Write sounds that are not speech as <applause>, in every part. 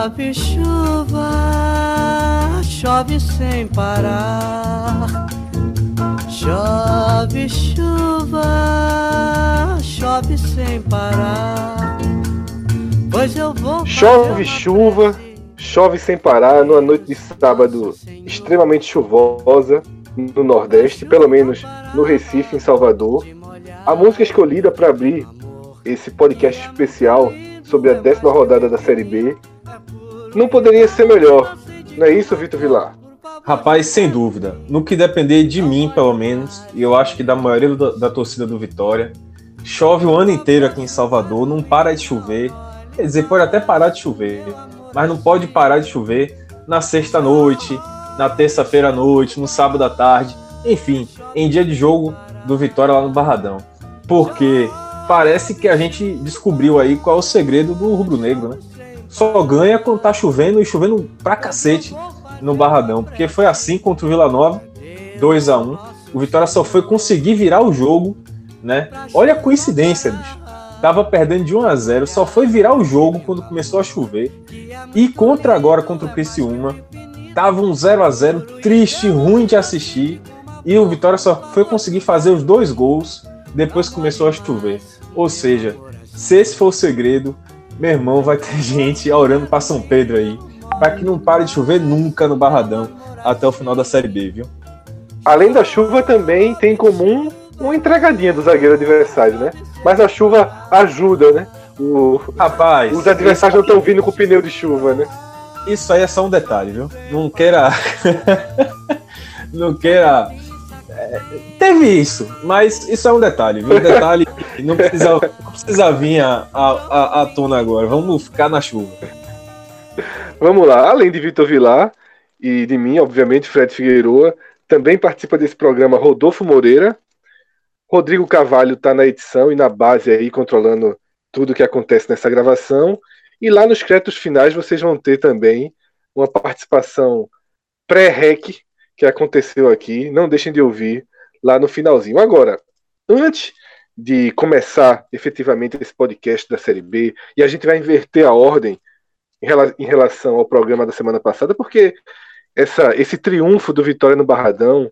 Chove chuva, chove sem parar. Chove chuva, chove sem parar. Pois eu vou. Chove chuva, chove sem parar numa noite de sábado extremamente chuvosa no Nordeste, pelo menos no Recife, em Salvador. A música escolhida para abrir esse podcast especial sobre a décima rodada da Série B não poderia ser melhor. Não é isso, Vitor Vilar? Rapaz, sem dúvida. No que depender de mim, pelo menos, e eu acho que da maioria da, da torcida do Vitória, chove o ano inteiro aqui em Salvador, não para de chover. Quer dizer, pode até parar de chover, mas não pode parar de chover na sexta-noite, na terça-feira à noite, no sábado à tarde, enfim, em dia de jogo do Vitória lá no Barradão. Porque parece que a gente descobriu aí qual é o segredo do rubro-negro, né? Só ganha quando tá chovendo e chovendo pra cacete no Barradão, porque foi assim contra o Vila Nova, 2 a 1 O Vitória só foi conseguir virar o jogo, né? Olha a coincidência, bicho. Tava perdendo de 1 a 0, só foi virar o jogo quando começou a chover. E contra agora contra o Criciúma, tava um 0 a 0 triste, ruim de assistir, e o Vitória só foi conseguir fazer os dois gols depois que começou a chover. Ou seja, se esse for o segredo, meu irmão, vai ter <laughs> gente orando para São Pedro aí, para que não pare de chover nunca no Barradão até o final da Série B, viu? Além da chuva, também tem em comum uma entregadinha do zagueiro adversário, né? Mas a chuva ajuda, né? O... Rapaz, os adversários não estão vindo com pneu de chuva, né? Isso aí é só um detalhe, viu? Não queira. <laughs> não queira teve isso, mas isso é um detalhe, viu? Um detalhe não precisa, não precisa vir à a, a, a, tona agora. Vamos ficar na chuva. Vamos lá. Além de Vitor Vilar e de mim, obviamente, Fred Figueiroa, também participa desse programa Rodolfo Moreira. Rodrigo Carvalho está na edição e na base aí, controlando tudo que acontece nessa gravação. E lá nos créditos finais vocês vão ter também uma participação pré-rec que aconteceu aqui. Não deixem de ouvir lá no finalzinho. Agora, antes de começar efetivamente esse podcast da Série B, e a gente vai inverter a ordem em relação ao programa da semana passada, porque essa, esse triunfo do Vitória no Barradão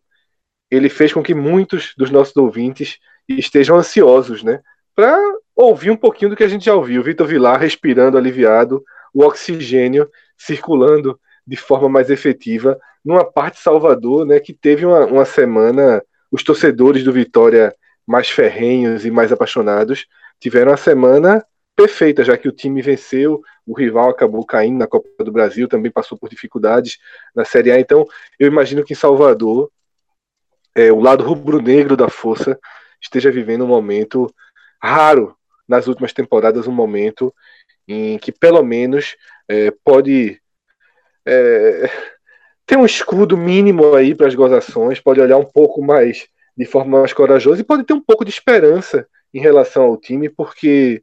ele fez com que muitos dos nossos ouvintes estejam ansiosos, né, para ouvir um pouquinho do que a gente já ouviu. Vitor Vilar respirando aliviado, o oxigênio circulando de forma mais efetiva numa parte Salvador, né, que teve uma, uma semana, os torcedores do Vitória mais ferrenhos e mais apaixonados tiveram uma semana perfeita, já que o time venceu, o rival acabou caindo na Copa do Brasil, também passou por dificuldades na Série A. Então, eu imagino que em Salvador, é, o lado rubro-negro da força esteja vivendo um momento raro nas últimas temporadas, um momento em que pelo menos é, pode é, tem um escudo mínimo aí para as gozações, pode olhar um pouco mais de forma mais corajosa e pode ter um pouco de esperança em relação ao time, porque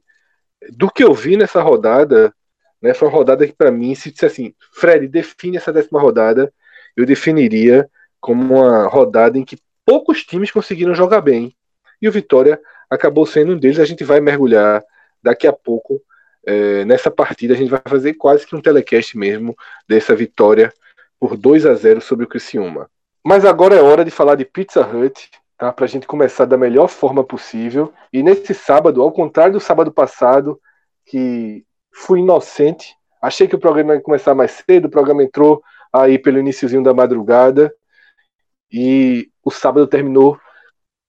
do que eu vi nessa rodada, né, foi uma rodada que para mim, se disse assim, Fred, define essa décima rodada, eu definiria como uma rodada em que poucos times conseguiram jogar bem. E o Vitória acabou sendo um deles. A gente vai mergulhar daqui a pouco é, nessa partida a gente vai fazer quase que um telecast mesmo dessa vitória por 2 a 0 sobre o Criciúma. Mas agora é hora de falar de Pizza Hut, tá? para a gente começar da melhor forma possível. E nesse sábado, ao contrário do sábado passado, que fui inocente, achei que o programa ia começar mais cedo, o programa entrou aí pelo iníciozinho da madrugada e o sábado terminou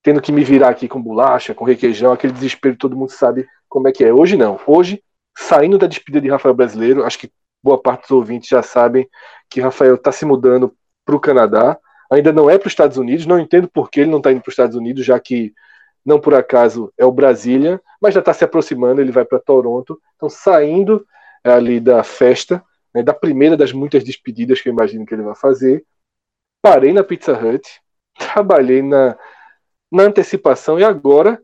tendo que me virar aqui com bolacha, com requeijão, aquele desespero, todo mundo sabe como é que é. Hoje não. Hoje saindo da despedida de Rafael Brasileiro, acho que boa parte dos ouvintes já sabem que Rafael está se mudando para o Canadá. Ainda não é para os Estados Unidos, não entendo por que ele não está indo para os Estados Unidos, já que não por acaso é o Brasília, mas já está se aproximando, ele vai para Toronto. Então, saindo ali da festa, né, da primeira das muitas despedidas que eu imagino que ele vai fazer, parei na Pizza Hut, <laughs> trabalhei na, na antecipação e agora,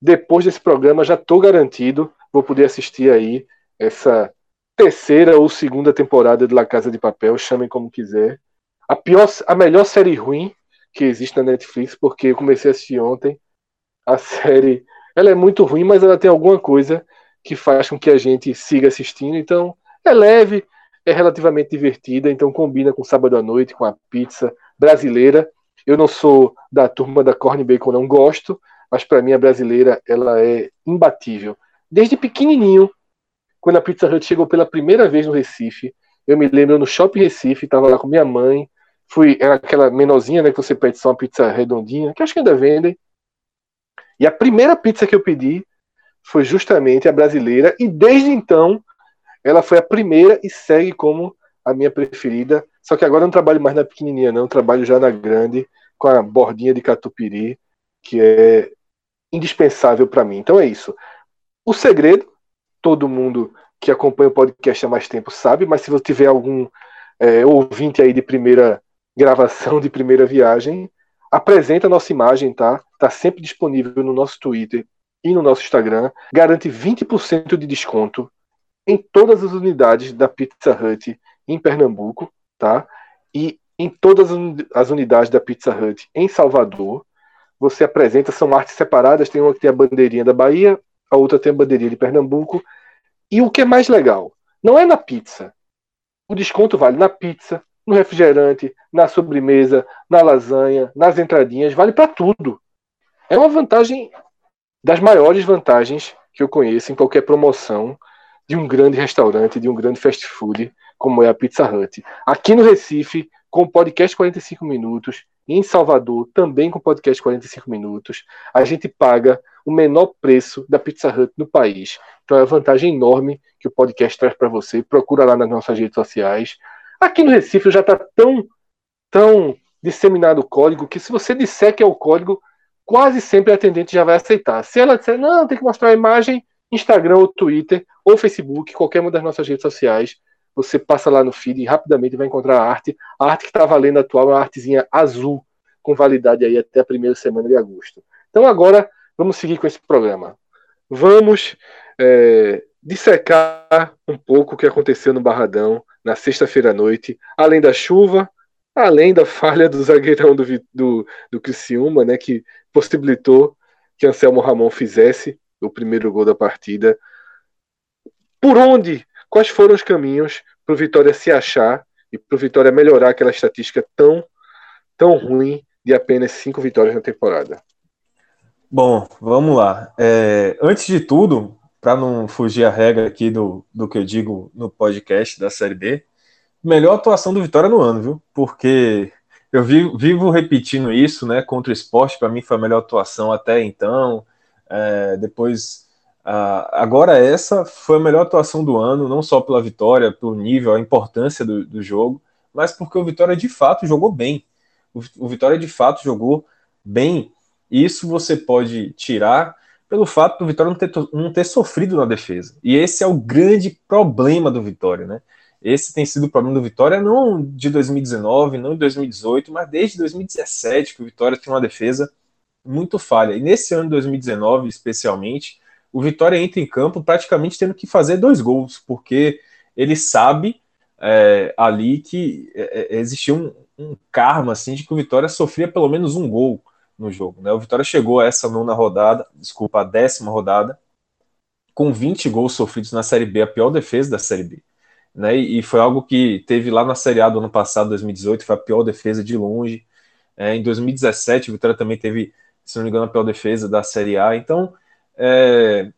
depois desse programa, já estou garantido vou poder assistir aí essa terceira ou segunda temporada de La Casa de Papel, chamem como quiser. A pior, a melhor série ruim que existe na Netflix, porque eu comecei a assistir ontem. A série, ela é muito ruim, mas ela tem alguma coisa que faz com que a gente siga assistindo. Então, é leve, é relativamente divertida, então combina com sábado à noite, com a pizza brasileira. Eu não sou da turma da corn bacon, não gosto, mas para mim a brasileira ela é imbatível. Desde pequenininho, quando a Pizza Hut chegou pela primeira vez no Recife, eu me lembro no Shopping Recife, estava lá com minha mãe, fui era aquela menorzinha, né, que você pede só uma pizza redondinha, que acho que ainda vendem. E a primeira pizza que eu pedi foi justamente a brasileira, e desde então ela foi a primeira e segue como a minha preferida. Só que agora eu não trabalho mais na pequenininha, não, eu trabalho já na grande, com a bordinha de catupiry, que é indispensável para mim. Então é isso. O segredo, todo mundo que acompanha o podcast há mais tempo sabe, mas se você tiver algum é, ouvinte aí de primeira gravação, de primeira viagem, apresenta a nossa imagem, tá? Tá sempre disponível no nosso Twitter e no nosso Instagram. Garante 20% de desconto em todas as unidades da Pizza Hut em Pernambuco, tá? E em todas as unidades da Pizza Hut em Salvador. Você apresenta, são artes separadas, tem uma que tem a bandeirinha da Bahia, a outra tem a bandeirinha de Pernambuco. E o que é mais legal, não é na pizza. O desconto vale na pizza, no refrigerante, na sobremesa, na lasanha, nas entradinhas, vale para tudo. É uma vantagem das maiores vantagens que eu conheço em qualquer promoção de um grande restaurante, de um grande fast food, como é a Pizza Hut. Aqui no Recife, com o podcast 45 minutos, em Salvador, também com o podcast 45 minutos, a gente paga o menor preço da Pizza Hut no país. Então é uma vantagem enorme que o podcast traz para você. Procura lá nas nossas redes sociais. Aqui no Recife já está tão, tão disseminado o código que se você disser que é o código, quase sempre a atendente já vai aceitar. Se ela disser, não, tem que mostrar a imagem, Instagram ou Twitter ou Facebook, qualquer uma das nossas redes sociais, você passa lá no feed e rapidamente vai encontrar a arte. A arte que está valendo atual é uma artezinha azul, com validade aí até a primeira semana de agosto. Então agora vamos seguir com esse programa. Vamos é, dissecar um pouco o que aconteceu no Barradão na sexta-feira à noite, além da chuva, além da falha do zagueirão do, do, do Criciúma, né, que possibilitou que Anselmo Ramon fizesse o primeiro gol da partida. Por onde? Quais foram os caminhos para o Vitória se achar e para o Vitória melhorar aquela estatística tão, tão ruim de apenas cinco vitórias na temporada? Bom, vamos lá. É, antes de tudo, para não fugir a regra aqui do, do que eu digo no podcast da Série B, melhor atuação do Vitória no ano, viu? Porque eu vivo, vivo repetindo isso, né? Contra o esporte, para mim foi a melhor atuação até então. É, depois, agora essa foi a melhor atuação do ano, não só pela vitória, pelo nível, a importância do, do jogo, mas porque o Vitória de fato jogou bem. O, o Vitória de fato jogou bem. Isso você pode tirar pelo fato do Vitória não ter, não ter sofrido na defesa. E esse é o grande problema do Vitória, né? Esse tem sido o problema do Vitória não de 2019, não de 2018, mas desde 2017 que o Vitória tem uma defesa muito falha. E nesse ano de 2019, especialmente, o Vitória entra em campo praticamente tendo que fazer dois gols, porque ele sabe é, ali que é, é, existia um, um, karma assim, de que o Vitória sofria pelo menos um gol no jogo. Né? O Vitória chegou a essa nona rodada, desculpa, a décima rodada, com 20 gols sofridos na Série B, a pior defesa da Série B. Né? E foi algo que teve lá na Série A do ano passado, 2018, foi a pior defesa de longe. É, em 2017, o Vitória também teve se não me engano, a pior defesa da Série A. Então, é,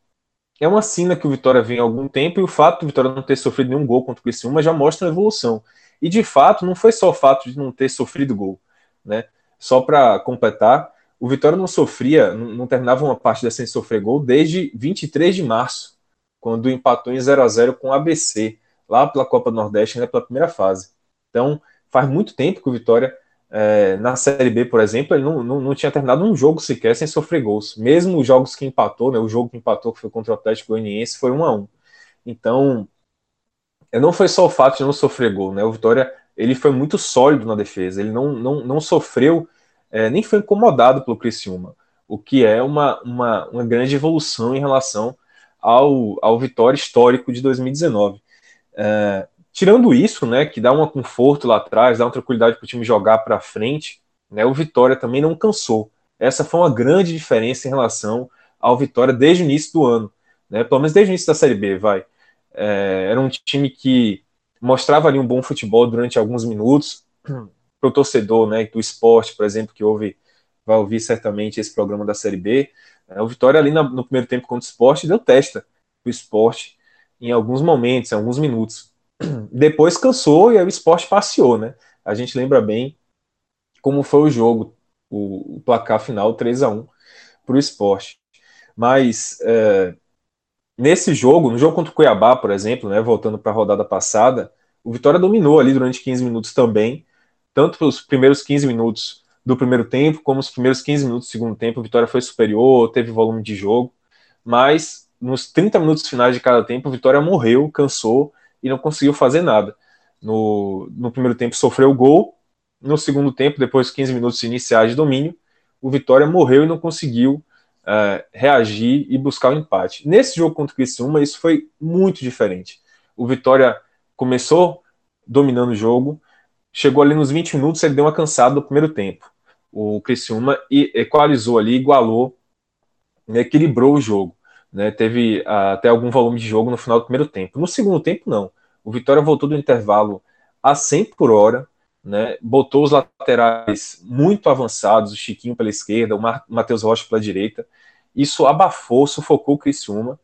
é uma sina que o Vitória vem há algum tempo e o fato do Vitória não ter sofrido nenhum gol contra o Criciúma já mostra a evolução. E de fato, não foi só o fato de não ter sofrido gol, né? Só para completar, o Vitória não sofria, não terminava uma partida sem sofrer gol desde 23 de março, quando empatou em 0 a 0 com o ABC, lá pela Copa do Nordeste, né, pela primeira fase. Então, faz muito tempo que o Vitória é, na Série B, por exemplo, ele não, não, não, tinha terminado um jogo sequer sem sofrer gols. Mesmo os jogos que empatou, né, o jogo que empatou, que foi contra o Atlético Goianiense, foi 1 a 1 Então, não foi só o fato de não sofrer gol, né? O Vitória ele foi muito sólido na defesa, ele não, não, não sofreu, é, nem foi incomodado pelo Criciúma, o que é uma, uma, uma grande evolução em relação ao, ao Vitória histórico de 2019. É, Tirando isso, né, que dá um conforto lá atrás, dá uma tranquilidade para o time jogar para frente, né, o Vitória também não cansou. Essa foi uma grande diferença em relação ao Vitória desde o início do ano, né, pelo menos desde o início da Série B, vai. É, era um time que mostrava ali um bom futebol durante alguns minutos para o torcedor, né, do esporte, por exemplo, que ouve, vai ouvir certamente esse programa da Série B. É, o Vitória ali no primeiro tempo contra o esporte deu testa o esporte em alguns momentos, em alguns minutos. <clears throat> Depois cansou e aí o esporte passeou, né? A gente lembra bem como foi o jogo, o, o placar final 3 a 1 para o esporte. Mas é, nesse jogo, no jogo contra o Cuiabá, por exemplo, né, voltando para a rodada passada, o Vitória dominou ali durante 15 minutos também, tanto os primeiros 15 minutos do primeiro tempo, como os primeiros 15 minutos do segundo tempo, o Vitória foi superior, teve volume de jogo, mas nos 30 minutos finais de cada tempo, o Vitória morreu, cansou e não conseguiu fazer nada. No, no primeiro tempo sofreu o gol, no segundo tempo, depois de 15 minutos iniciais de domínio, o Vitória morreu e não conseguiu uh, reagir e buscar o empate. Nesse jogo contra o Criciúma, isso foi muito diferente. O Vitória começou dominando o jogo, chegou ali nos 20 minutos, ele deu uma cansada no primeiro tempo. O Criciúma equalizou ali, igualou, né, equilibrou o jogo. Né, teve uh, até algum volume de jogo no final do primeiro tempo. No segundo tempo, não. O Vitória voltou do intervalo a 100 por hora, né, botou os laterais muito avançados, o Chiquinho pela esquerda, o Matheus Rocha pela direita. Isso abafou, sufocou o Criciúma.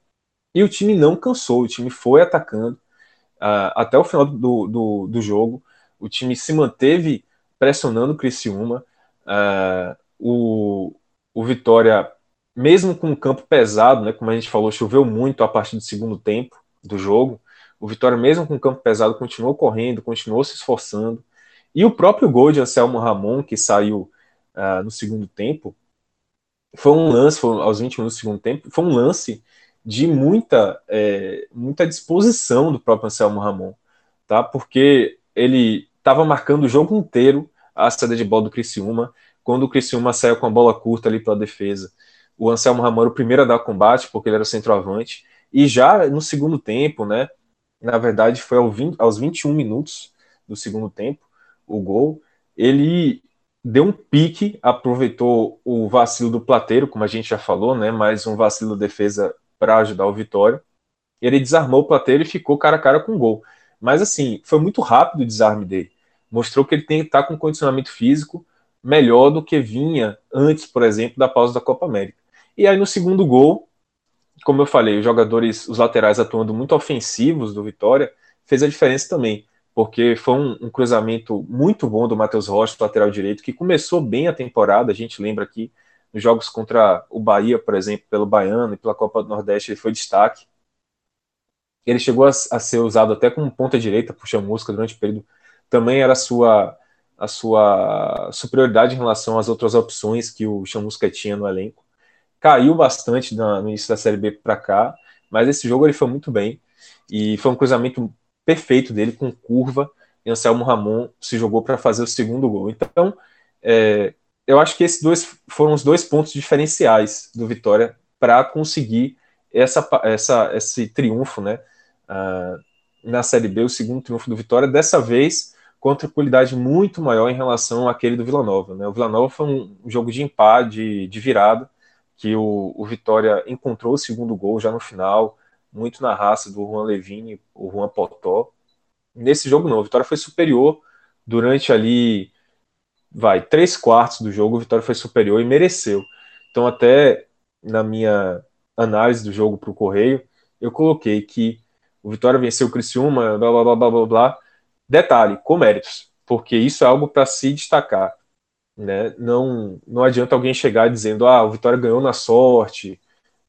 E o time não cansou, o time foi atacando uh, até o final do, do, do, jogo. O time se manteve pressionando o Criciúma. Uh, o, o Vitória, mesmo com o campo pesado, né, como a gente falou, choveu muito a partir do segundo tempo do jogo. O Vitória, mesmo com o campo pesado, continuou correndo, continuou se esforçando. E o próprio gol de Anselmo Ramon, que saiu uh, no segundo tempo, foi um lance, foi aos 20 minutos do segundo tempo, foi um lance de muita, é, muita disposição do próprio Anselmo Ramon, tá? Porque ele estava marcando o jogo inteiro a saída de bola do Criciúma, quando o Criciúma saiu com a bola curta ali pela defesa. O Anselmo era o primeiro a dar combate, porque ele era centroavante, e já no segundo tempo, né, na verdade foi ao 20, aos 21 minutos do segundo tempo, o gol, ele deu um pique, aproveitou o vacilo do Plateiro, como a gente já falou, né? Mais um vacilo da defesa para ajudar o Vitória. Ele desarmou o Plateiro e ficou cara a cara com o gol. Mas assim, foi muito rápido o desarme dele. Mostrou que ele tem que estar com condicionamento físico melhor do que vinha antes, por exemplo, da pausa da Copa América. E aí no segundo gol, como eu falei, os jogadores, os laterais atuando muito ofensivos do Vitória, fez a diferença também porque foi um, um cruzamento muito bom do Matheus Rocha, lateral direito, que começou bem a temporada. A gente lembra aqui nos jogos contra o Bahia, por exemplo, pelo Baiano e pela Copa do Nordeste, ele foi destaque. Ele chegou a, a ser usado até como ponta direita, puxa música durante o período. Também era a sua, a sua superioridade em relação às outras opções que o Chamusca tinha no elenco. Caiu bastante na, no início da Série B para cá, mas esse jogo ele foi muito bem. E foi um cruzamento perfeito dele, com curva, e Anselmo Ramon se jogou para fazer o segundo gol. Então, é, eu acho que esses dois foram os dois pontos diferenciais do Vitória para conseguir essa, essa, esse triunfo né, uh, na Série B, o segundo triunfo do Vitória, dessa vez com tranquilidade muito maior em relação àquele do Vila Nova. Né? O Vila Nova foi um jogo de empate, de, de virada, que o, o Vitória encontrou o segundo gol já no final, muito na raça do Juan Levine, o Juan Potó. Nesse jogo não, o Vitória foi superior durante ali, vai, três quartos do jogo, o Vitória foi superior e mereceu. Então até na minha análise do jogo para o Correio, eu coloquei que o Vitória venceu o Criciúma, blá, blá, blá, blá, blá, blá. Detalhe, com méritos, porque isso é algo para se destacar. Né? Não, não adianta alguém chegar dizendo, ah, o Vitória ganhou na sorte,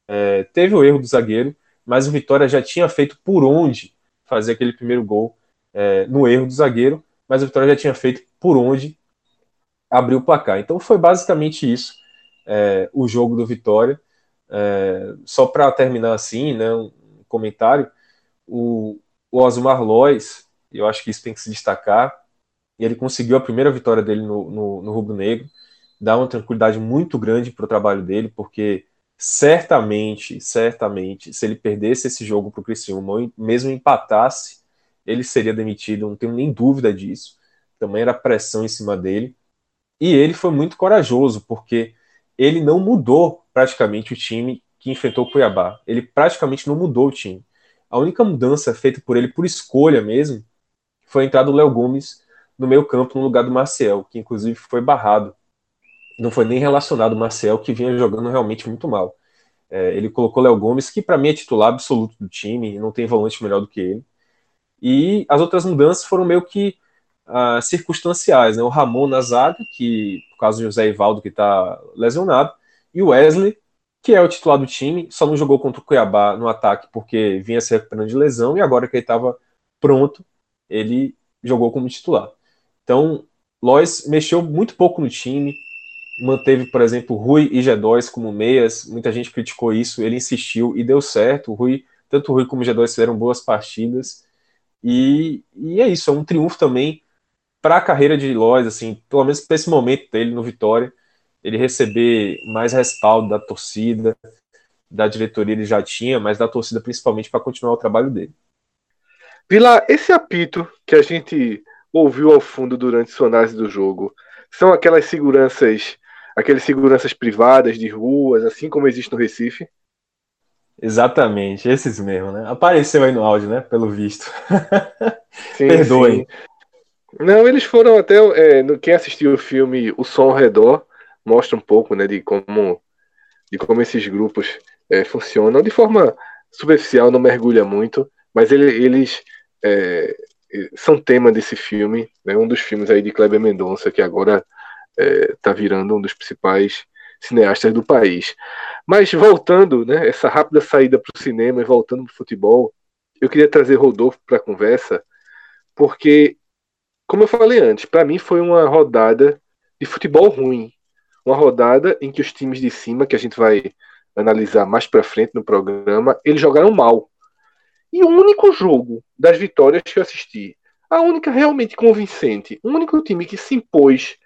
é, teve o erro do zagueiro, mas o Vitória já tinha feito por onde fazer aquele primeiro gol é, no erro do zagueiro, mas o Vitória já tinha feito por onde abrir o placar. Então foi basicamente isso é, o jogo do Vitória. É, só para terminar assim, né, um comentário, o, o Osmar Lois, eu acho que isso tem que se destacar, ele conseguiu a primeira vitória dele no, no, no Rubro Negro, dá uma tranquilidade muito grande para o trabalho dele, porque certamente, certamente, se ele perdesse esse jogo para o Criciúma, mesmo empatasse, ele seria demitido, não tenho nem dúvida disso. Também era pressão em cima dele. E ele foi muito corajoso, porque ele não mudou praticamente o time que enfrentou o Cuiabá. Ele praticamente não mudou o time. A única mudança feita por ele por escolha mesmo foi a entrada do Léo Gomes no meio campo no lugar do Marcel, que inclusive foi barrado. Não foi nem relacionado o Marcel, que vinha jogando realmente muito mal. É, ele colocou Léo Gomes, que para mim é titular absoluto do time, não tem volante melhor do que ele. E as outras mudanças foram meio que uh, circunstanciais. Né? O Ramon na zaga, que por causa do José Ivaldo, que está lesionado, e o Wesley, que é o titular do time, só não jogou contra o Cuiabá no ataque porque vinha se recuperando de lesão, e agora que ele estava pronto, ele jogou como titular. Então, Lois mexeu muito pouco no time, manteve, por exemplo, Rui e G2 como meias, muita gente criticou isso, ele insistiu e deu certo. O Rui, tanto o Rui como o G2 fizeram boas partidas. E, e é isso, é um triunfo também para a carreira de Lois, assim, pelo menos para esse momento dele no Vitória, ele receber mais respaldo da torcida, da diretoria ele já tinha, mas da torcida principalmente para continuar o trabalho dele. Vila, esse apito que a gente ouviu ao fundo durante sua análise do jogo, são aquelas seguranças, aquelas seguranças privadas de ruas, assim como existe no Recife? Exatamente, esses mesmo, né? Apareceu aí no áudio, né? Pelo visto. <laughs> Sim, Perdoem. Sim. Não, eles foram até. É, quem assistiu o filme O Som ao Redor mostra um pouco né, de, como, de como esses grupos é, funcionam. De forma superficial, não mergulha muito, mas ele, eles é, são tema desse filme, né, um dos filmes aí de Kleber Mendonça, que agora está é, virando um dos principais cineastas do país. Mas voltando, né, essa rápida saída para o cinema e voltando para o futebol, eu queria trazer Rodolfo para a conversa, porque como eu falei antes, para mim foi uma rodada de futebol ruim. Uma rodada em que os times de cima, que a gente vai analisar mais para frente no programa, eles jogaram mal. E o único jogo das vitórias que eu assisti, a única realmente convincente, o único time que se impôs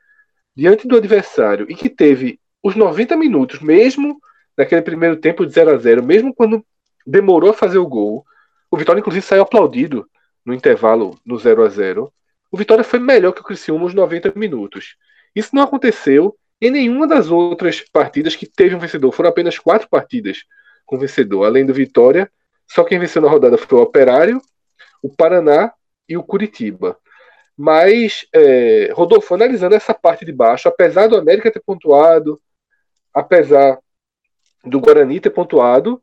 diante do adversário e que teve os 90 minutos, mesmo naquele primeiro tempo de 0 a 0 mesmo quando demorou a fazer o gol, o Vitória inclusive saiu aplaudido no intervalo no 0 a 0 o Vitória foi melhor que o Criciúma uns 90 minutos. Isso não aconteceu em nenhuma das outras partidas que teve um vencedor. Foram apenas quatro partidas com vencedor. Além do Vitória, só quem venceu na rodada foi o Operário, o Paraná e o Curitiba. Mas, é, Rodolfo, analisando essa parte de baixo, apesar do América ter pontuado, apesar do Guarani ter pontuado,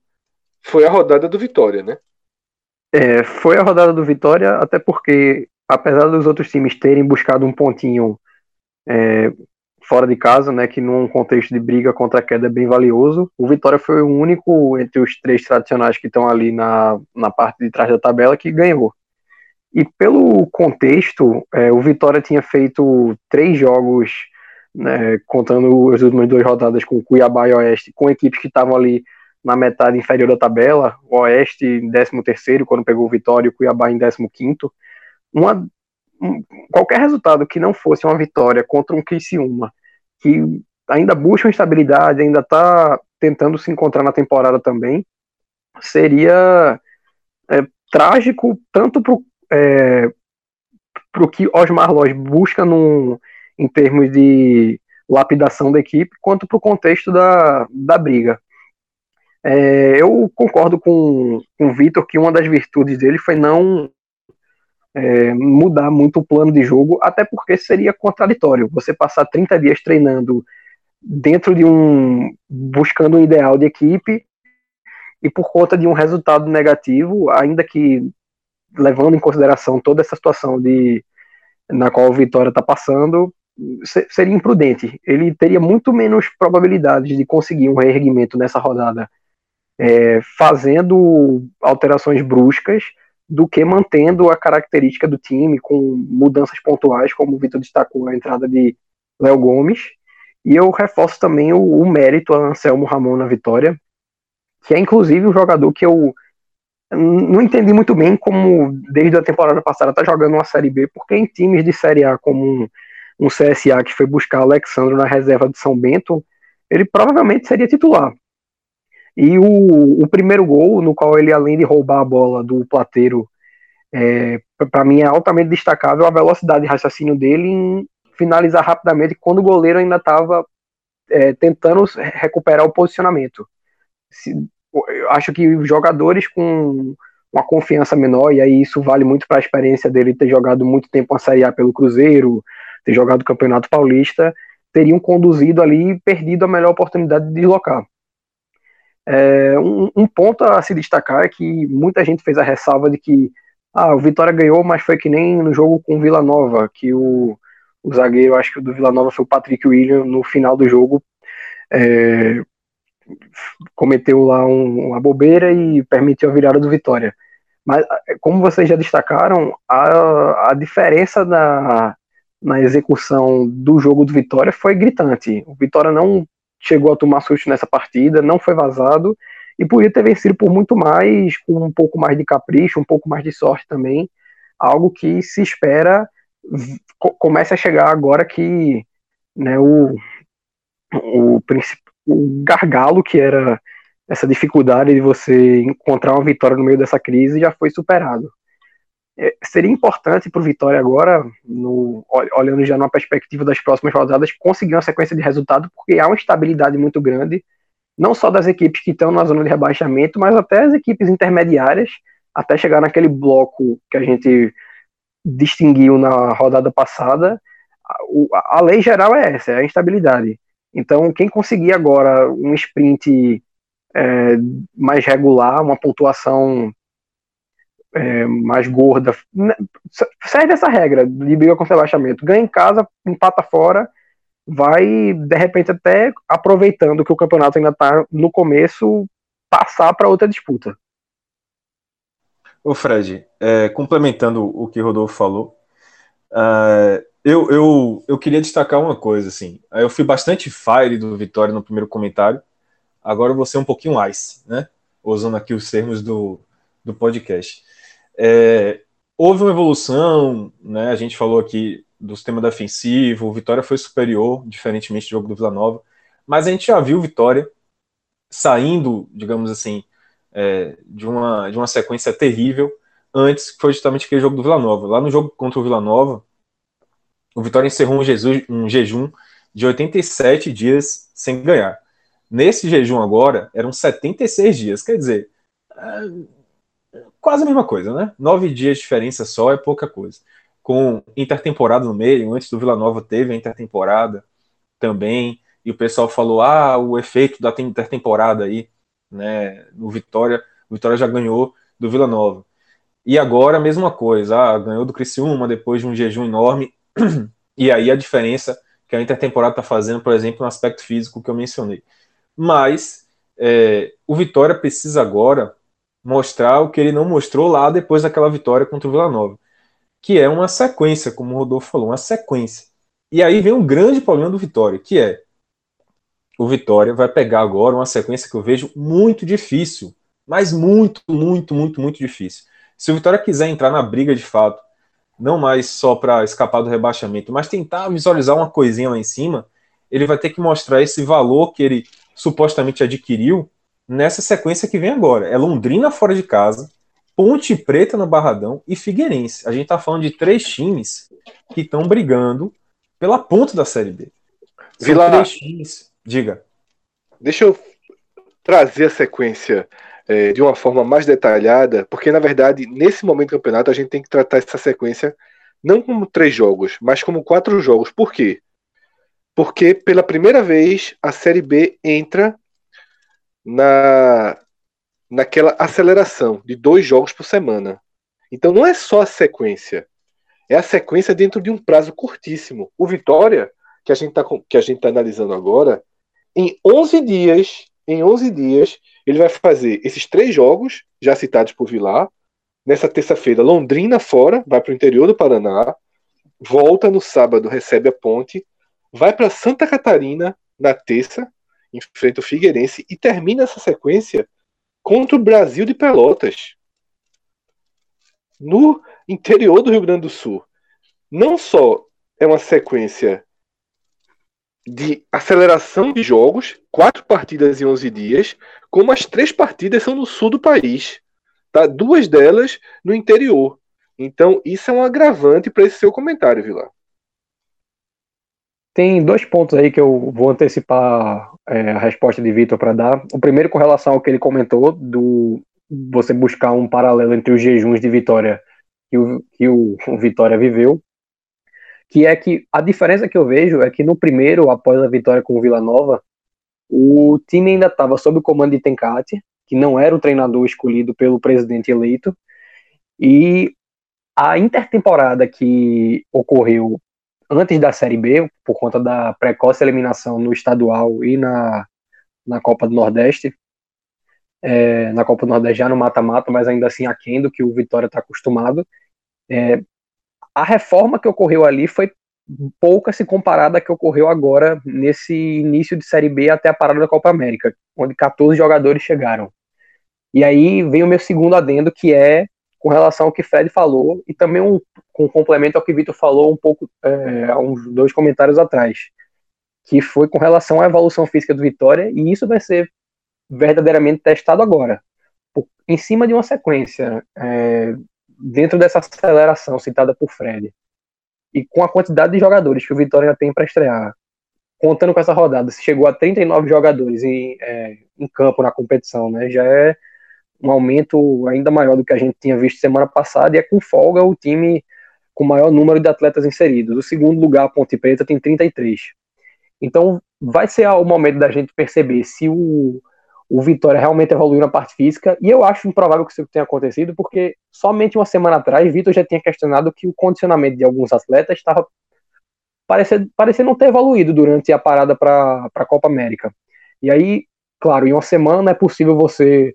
foi a rodada do Vitória, né? É, foi a rodada do Vitória, até porque apesar dos outros times terem buscado um pontinho é, fora de casa, né, que num contexto de briga contra a queda é bem valioso, o Vitória foi o único entre os três tradicionais que estão ali na, na parte de trás da tabela que ganhou. E pelo contexto, é, o Vitória tinha feito três jogos, né, contando as últimas duas rodadas com Cuiabá e Oeste, com equipes que estavam ali na metade inferior da tabela, o Oeste em 13 terceiro, quando pegou o Vitória, e o Cuiabá em 15 quinto uma, um, qualquer resultado que não fosse uma vitória contra um Criciúma, que ainda busca uma estabilidade, ainda está tentando se encontrar na temporada também, seria é, trágico tanto para é, o que Osmar Loz busca num, em termos de lapidação da equipe, quanto para o contexto da, da briga. É, eu concordo com, com o Vitor que uma das virtudes dele foi não é, mudar muito o plano de jogo, até porque seria contraditório você passar 30 dias treinando dentro de um. buscando um ideal de equipe e por conta de um resultado negativo, ainda que levando em consideração toda essa situação de na qual o Vitória está passando, seria imprudente. Ele teria muito menos probabilidades de conseguir um reerguimento nessa rodada é, fazendo alterações bruscas do que mantendo a característica do time com mudanças pontuais, como o Vitor destacou, a entrada de Léo Gomes. E eu reforço também o, o mérito a Anselmo Ramon na vitória, que é inclusive o jogador que eu não entendi muito bem como, desde a temporada passada, tá jogando uma Série B, porque em times de Série A, como um, um CSA que foi buscar Alexandre na reserva de São Bento, ele provavelmente seria titular. E o, o primeiro gol, no qual ele, além de roubar a bola do plateiro, é, para mim é altamente destacável a velocidade de raciocínio dele em finalizar rapidamente quando o goleiro ainda estava é, tentando recuperar o posicionamento. Se, eu acho que jogadores com uma confiança menor, e aí isso vale muito para a experiência dele ter jogado muito tempo uma Série A pelo Cruzeiro, ter jogado o Campeonato Paulista, teriam conduzido ali e perdido a melhor oportunidade de deslocar. É, um, um, ponto a se destacar é que muita gente fez a ressalva de que ah, o Vitória ganhou, mas foi que nem no jogo com o Vila Nova, que o, o zagueiro, acho que o do Vila Nova foi o Patrick William, no final do jogo, é, cometeu lá um, uma bobeira e permitiu a virada do Vitória. Mas, como vocês já destacaram, a, a diferença na, na execução do jogo do Vitória foi gritante. O Vitória não chegou a tomar susto nessa partida, não foi vazado e podia ter vencido por muito mais, com um pouco mais de capricho, um pouco mais de sorte também, algo que se espera comece a chegar agora que né, o, o, o gargalo que era essa dificuldade de você encontrar uma vitória no meio dessa crise já foi superado. É, seria importante para o Vitória agora, no, olhando já na perspectiva das próximas rodadas, conseguir uma sequência de resultado, porque há uma estabilidade muito grande, não só das equipes que estão na zona de rebaixamento, mas até as equipes intermediárias, até chegar naquele bloco que a gente distinguiu na rodada passada. A, a lei geral é essa, é a instabilidade. Então, quem conseguir agora um sprint é, mais regular, uma pontuação é, mais gorda. Né, serve essa regra de briga com rebaixamento. Ganha em casa, empata fora, vai, de repente, até aproveitando que o campeonato ainda está no começo, passar para outra disputa. Ô Fred, é, complementando o que o Rodolfo falou, uh, eu, eu, eu queria destacar uma coisa, assim, eu fui bastante fire do Vitória no primeiro comentário, agora ser um pouquinho ice, né, usando aqui os termos do, do podcast. É, houve uma evolução, né? A gente falou aqui do sistema defensivo, o Vitória foi superior, diferentemente do jogo do Vila Nova, mas a gente já viu Vitória saindo, digamos assim, é, de, uma, de uma sequência terrível antes, que foi justamente aquele jogo do Vila Nova. Lá no jogo contra o Vila Nova, o Vitória encerrou um, Jesus, um jejum de 87 dias sem ganhar. Nesse jejum agora, eram 76 dias, quer dizer, quase a mesma coisa, né? Nove dias de diferença só é pouca coisa. Com intertemporada no meio, antes do Vila Nova teve a intertemporada também, e o pessoal falou: ah, o efeito da intertemporada aí, né? No Vitória, o Vitória já ganhou do Vila Nova. E agora a mesma coisa, ah, ganhou do Criciúma depois de um jejum enorme, <clears throat> e aí a diferença que a intertemporada está fazendo, por exemplo, no aspecto físico que eu mencionei. Mas é, o Vitória precisa agora mostrar o que ele não mostrou lá depois daquela vitória contra o Vila Nova, que é uma sequência, como o Rodolfo falou, uma sequência. E aí vem um grande problema do Vitória, que é o Vitória vai pegar agora uma sequência que eu vejo muito difícil, mas muito, muito, muito, muito difícil. Se o Vitória quiser entrar na briga de fato, não mais só para escapar do rebaixamento, mas tentar visualizar uma coisinha lá em cima, ele vai ter que mostrar esse valor que ele supostamente adquiriu nessa sequência que vem agora. É Londrina fora de casa, Ponte Preta no Barradão e Figueirense. A gente está falando de três times que estão brigando pela ponta da Série B. São Vila, três times. Diga. Deixa eu trazer a sequência é, de uma forma mais detalhada, porque na verdade, nesse momento do campeonato, a gente tem que tratar essa sequência não como três jogos, mas como quatro jogos. Por quê? Porque pela primeira vez a Série B entra na naquela aceleração de dois jogos por semana. Então não é só a sequência, é a sequência dentro de um prazo curtíssimo. O Vitória, que a gente está tá analisando agora, em 11 dias, em 11 dias, ele vai fazer esses três jogos já citados por Vilar. Nessa terça-feira, Londrina fora, vai para o interior do Paraná, volta no sábado, recebe a Ponte, vai para Santa Catarina na terça, enfrenta o Figueirense e termina essa sequência contra o Brasil de Pelotas, no interior do Rio Grande do Sul. Não só é uma sequência de aceleração de jogos, quatro partidas em 11 dias, como as três partidas são no sul do país, tá? duas delas no interior. Então, isso é um agravante para esse seu comentário, Vilar. Tem dois pontos aí que eu vou antecipar é, a resposta de Vitor para dar. O primeiro com relação ao que ele comentou do, você buscar um paralelo entre os jejuns de Vitória que o, que o, Vitória viveu, que é que a diferença que eu vejo é que no primeiro, após a vitória com o Vila Nova, o time ainda estava sob o comando de Tencate, que não era o treinador escolhido pelo presidente eleito, e a intertemporada que ocorreu antes da Série B, por conta da precoce eliminação no estadual e na, na Copa do Nordeste, é, na Copa do Nordeste já no mata-mata, mas ainda assim aquém do que o Vitória está acostumado. É, a reforma que ocorreu ali foi pouca se comparada à que ocorreu agora nesse início de Série B até a parada da Copa América, onde 14 jogadores chegaram. E aí vem o meu segundo adendo, que é com relação ao que Fred falou, e também um, com complemento ao que Vitor falou um pouco, é, há uns dois comentários atrás, que foi com relação à evolução física do Vitória, e isso vai ser verdadeiramente testado agora. Por, em cima de uma sequência, é, dentro dessa aceleração citada por Fred, e com a quantidade de jogadores que o Vitória já tem para estrear, contando com essa rodada, se chegou a 39 jogadores em, é, em campo na competição, né, já é um aumento ainda maior do que a gente tinha visto semana passada, e é com folga o time com maior número de atletas inseridos. O segundo lugar, Ponte Preta, tem 33. Então, vai ser o momento da gente perceber se o, o Vitória realmente evoluiu na parte física, e eu acho improvável que isso tenha acontecido, porque somente uma semana atrás, Vitor já tinha questionado que o condicionamento de alguns atletas estava parecendo, parecendo não ter evoluído durante a parada para a Copa América. E aí, claro, em uma semana é possível você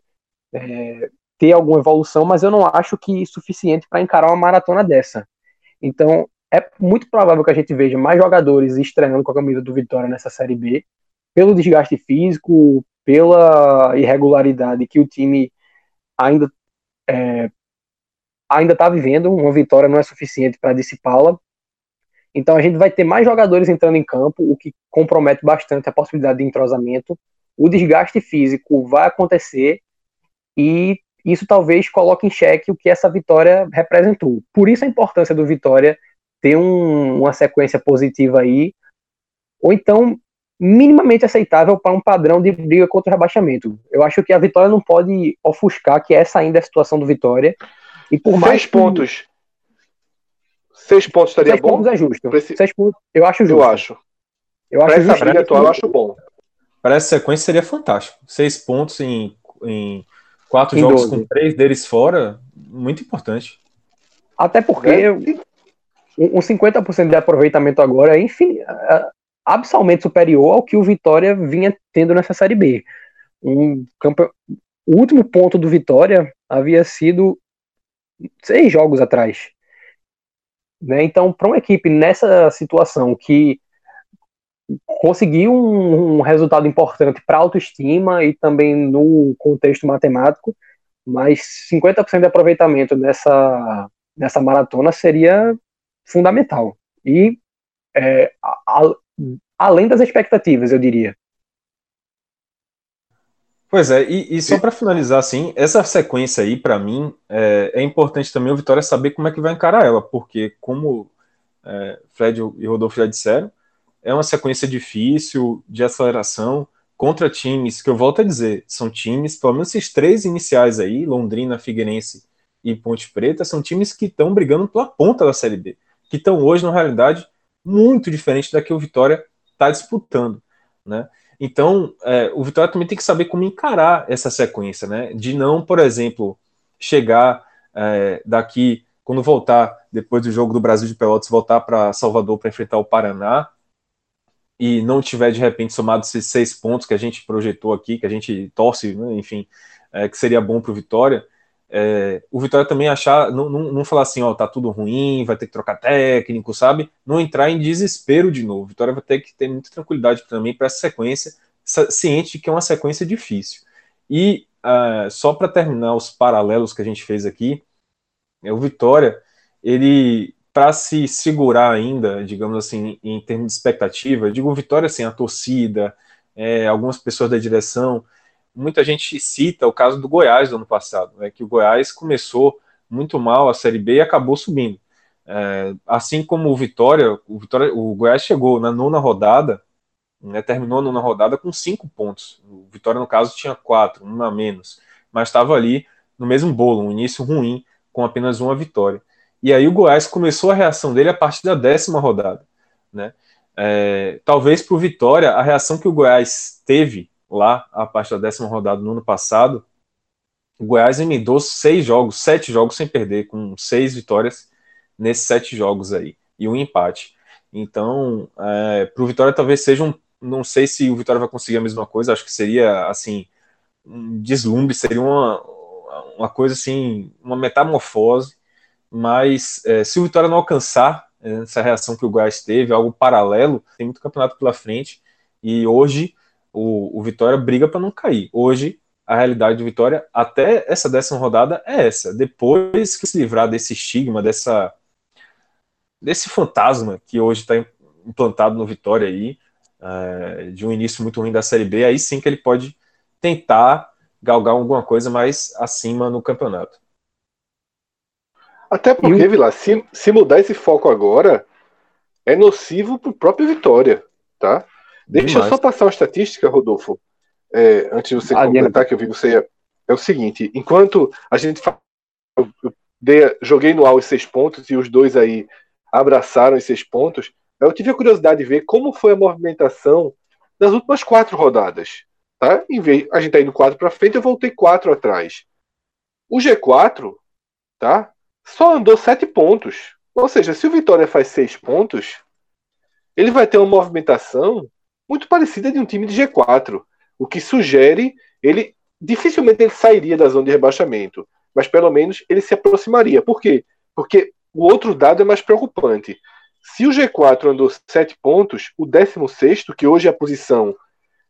é, ter alguma evolução, mas eu não acho que é suficiente para encarar uma maratona dessa. Então, é muito provável que a gente veja mais jogadores estreando com a camisa do Vitória nessa Série B, pelo desgaste físico, pela irregularidade que o time ainda é, ainda está vivendo. Uma vitória não é suficiente para dissipá-la. Então a gente vai ter mais jogadores entrando em campo, o que compromete bastante a possibilidade de entrosamento. O desgaste físico vai acontecer e isso talvez coloque em xeque o que essa vitória representou. Por isso a importância do Vitória ter um, uma sequência positiva aí, ou então minimamente aceitável para um padrão de briga contra o rebaixamento. Eu acho que a Vitória não pode ofuscar que essa ainda é a situação do Vitória. E por mais Seis que... pontos. Seis pontos estaria Seis bom? pontos é justo. Esse... Seis pontos, eu acho justo. Eu acho. Eu acho justo. atual, eu acho bom. Para essa sequência seria fantástico. Seis pontos em, em Quatro em jogos 12. com três deles fora, muito importante. Até porque é. um 50% de aproveitamento agora é enfim, é, absolutamente superior ao que o Vitória vinha tendo nessa Série B. Um campe... O último ponto do Vitória havia sido seis jogos atrás. Né? Então, para uma equipe nessa situação que conseguiu um, um resultado importante para a autoestima e também no contexto matemático, mas 50% de aproveitamento nessa, nessa maratona seria fundamental. E é, a, a, além das expectativas, eu diria. Pois é, e, e só para finalizar, assim, essa sequência aí, para mim, é, é, importante também o Vitória saber como é que vai encarar ela, porque, como é, Fred e Rodolfo já disseram, é uma sequência difícil de aceleração contra times que eu volto a dizer, são times, pelo menos esses três iniciais aí, Londrina, Figueirense e Ponte Preta, são times que estão brigando pela ponta da Série B, que estão hoje, na realidade, muito diferente da que o Vitória está disputando, né? Então, é, o Vitória também tem que saber como encarar essa sequência, né? De não, por exemplo, chegar é, daqui, quando voltar, depois do jogo do Brasil de Pelotas, voltar para Salvador para enfrentar o Paraná, e não tiver de repente somado esses seis pontos que a gente projetou aqui, que a gente torce, né, enfim, é, que seria bom para o Vitória, é, o Vitória também achar, não, não, não, falar assim, ó, tá tudo ruim, vai ter que trocar técnico, sabe? Não entrar em desespero de novo. O Vitória vai ter que ter muita tranquilidade também para essa sequência, ciente de que é uma sequência difícil. E uh, só para terminar os paralelos que a gente fez aqui, é, o Vitória, ele para se segurar ainda, digamos assim, em termos de expectativa, digo vitória assim, a torcida, é, algumas pessoas da direção, muita gente cita o caso do Goiás do ano passado, né, que o Goiás começou muito mal a Série B e acabou subindo. É, assim como o Vitória, o Vitória, o Goiás chegou na nona rodada, né, terminou a nona rodada com cinco pontos. O Vitória, no caso, tinha quatro, um a menos, mas estava ali no mesmo bolo, um início ruim, com apenas uma vitória. E aí o Goiás começou a reação dele a partir da décima rodada. Né? É, talvez para o Vitória, a reação que o Goiás teve lá a partir da décima rodada no ano passado, o Goiás emendou seis jogos, sete jogos sem perder, com seis vitórias nesses sete jogos aí, e um empate. Então, é, para o Vitória talvez seja um. Não sei se o Vitória vai conseguir a mesma coisa, acho que seria assim, um deslumbre, seria uma, uma coisa assim, uma metamorfose, mas é, se o Vitória não alcançar essa reação que o Goiás teve, algo paralelo, tem muito campeonato pela frente, e hoje o, o Vitória briga para não cair. Hoje, a realidade do Vitória, até essa décima rodada, é essa. Depois que se livrar desse estigma, dessa desse fantasma que hoje está implantado no Vitória aí, é, de um início muito ruim da Série B, aí sim que ele pode tentar galgar alguma coisa mais acima no campeonato. Até porque, o... Vila, se, se mudar esse foco agora, é nocivo para o próprio Vitória, tá? Deixa Demais. eu só passar uma estatística, Rodolfo, é, antes de você ah, completar, que eu vi você ia... É o seguinte, enquanto a gente fala, eu dei, joguei no AU os seis pontos e os dois aí abraçaram esses pontos, eu tive a curiosidade de ver como foi a movimentação das últimas quatro rodadas. Tá? Em vez a gente tá indo quatro para frente, eu voltei quatro atrás. O G4, tá? Só andou sete pontos. Ou seja, se o Vitória faz seis pontos, ele vai ter uma movimentação muito parecida de um time de G4, o que sugere ele dificilmente ele sairia da zona de rebaixamento, mas pelo menos ele se aproximaria. Por quê? Porque o outro dado é mais preocupante. Se o G4 andou 7 pontos, o 16, que hoje é a posição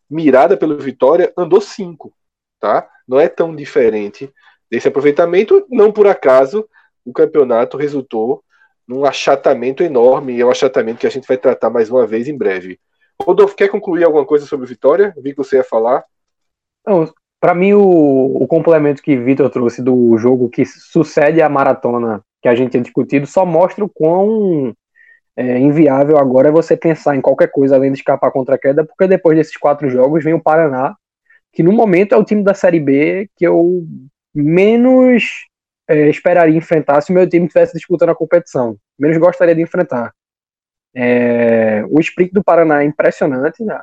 mirada pelo Vitória, andou 5. Tá? Não é tão diferente desse aproveitamento. Não por acaso o campeonato resultou num achatamento enorme, e é um achatamento que a gente vai tratar mais uma vez em breve. Rodolfo, quer concluir alguma coisa sobre o Vitória? Vi que você ia falar. Para mim, o, o complemento que Vitor trouxe do jogo que sucede à maratona que a gente tinha discutido só mostra o quão é, inviável agora é você pensar em qualquer coisa além de escapar contra a queda, porque depois desses quatro jogos vem o Paraná, que no momento é o time da Série B que eu menos é, esperaria enfrentar se o meu time estivesse disputando a competição. Menos gostaria de enfrentar. É, o sprint do Paraná é impressionante. Né?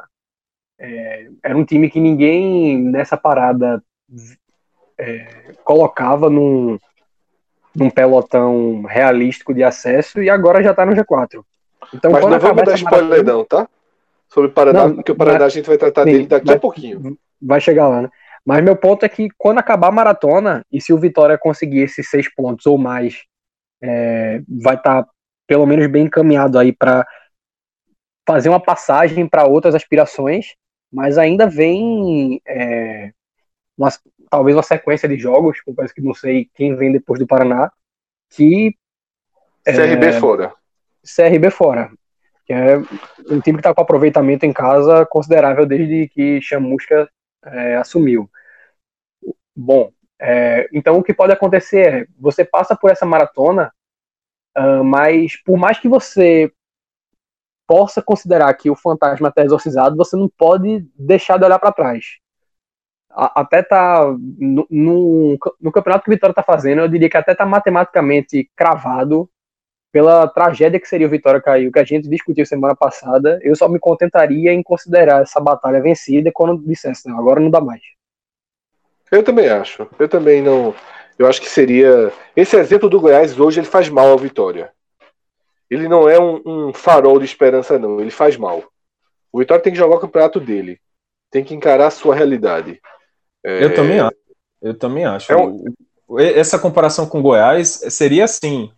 É, era um time que ninguém nessa parada é, colocava num, num pelotão realístico de acesso e agora já está no G4. Então, Mas não vamos dar spoiler não, tá? Sobre o Paraná, não, porque o Paraná a gente vai tratar sim, dele daqui vai, a pouquinho. Vai chegar lá, né? Mas meu ponto é que quando acabar a maratona, e se o Vitória conseguir esses seis pontos ou mais, é, vai estar tá pelo menos bem encaminhado aí para fazer uma passagem para outras aspirações, mas ainda vem é, uma, talvez uma sequência de jogos, confesso que não sei quem vem depois do Paraná, que. CRB é, fora. CRB fora. Que é um time que está com aproveitamento em casa considerável desde que Chamusca é, assumiu. Bom, é, então o que pode acontecer é você passa por essa maratona Uh, mas por mais que você possa considerar que o fantasma está exorcizado, você não pode deixar de olhar para trás. Até tá no, no, no, campeonato que o Vitória está fazendo, eu diria que até está matematicamente cravado pela tragédia que seria o Vitória cair, o que a gente discutiu semana passada. Eu só me contentaria em considerar essa batalha vencida quando dissesse, não, agora não dá mais. Eu também acho. Eu também não eu acho que seria. Esse exemplo do Goiás hoje ele faz mal ao Vitória. Ele não é um, um farol de esperança, não. Ele faz mal. O Vitória tem que jogar o campeonato dele. Tem que encarar a sua realidade. É... Eu também acho. Eu também acho. É um... Essa comparação com o Goiás seria assim.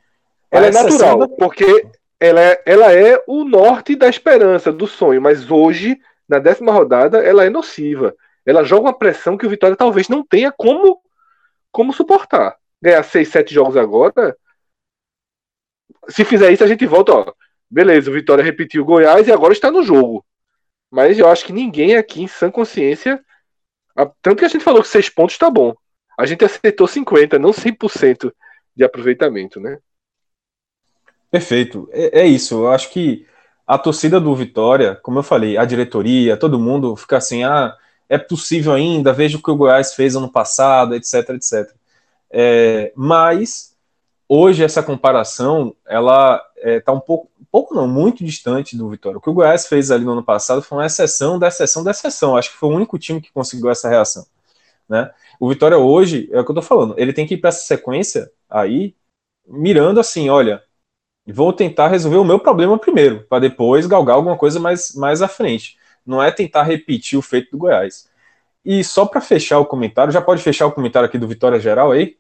Ela é natural, porque ela é, ela é o norte da esperança, do sonho, mas hoje, na décima rodada, ela é nociva. Ela joga uma pressão que o Vitória talvez não tenha como como suportar. Ganhar 6, 7 jogos agora. Se fizer isso, a gente volta, ó. Beleza, o Vitória repetiu o Goiás e agora está no jogo. Mas eu acho que ninguém aqui em sã consciência. Tanto que a gente falou que 6 pontos tá bom. A gente acertou 50, não 100% de aproveitamento, né? Perfeito. É, é, isso. Eu acho que a torcida do Vitória, como eu falei, a diretoria, todo mundo fica assim, ah, é possível ainda, veja o que o Goiás fez ano passado, etc, etc. É, mas hoje essa comparação ela está é, um pouco, pouco não, muito distante do Vitória. O que o Goiás fez ali no ano passado foi uma exceção da exceção da exceção. Acho que foi o único time que conseguiu essa reação. Né? O Vitória hoje, é o que eu estou falando, ele tem que ir para essa sequência aí, mirando assim, olha, vou tentar resolver o meu problema primeiro, para depois galgar alguma coisa mais, mais à frente. Não é tentar repetir o feito do Goiás. E só para fechar o comentário, já pode fechar o comentário aqui do Vitória Geral aí?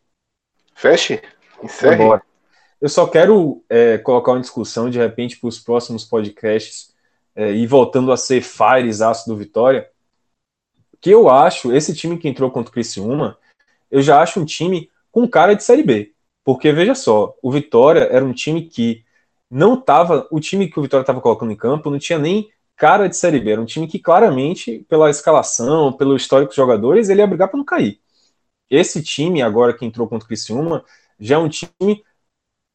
Feche. Encerre. Eu só quero é, colocar uma discussão de repente para os próximos podcasts é, e voltando a ser Fires aço do Vitória, que eu acho esse time que entrou contra o Criciúma, eu já acho um time com cara de Série B. Porque veja só, o Vitória era um time que não estava, o time que o Vitória estava colocando em campo não tinha nem cara de Série B, era um time que claramente, pela escalação, pelo histórico dos jogadores, ele ia brigar para não cair. Esse time agora que entrou contra o Criciúma já é um time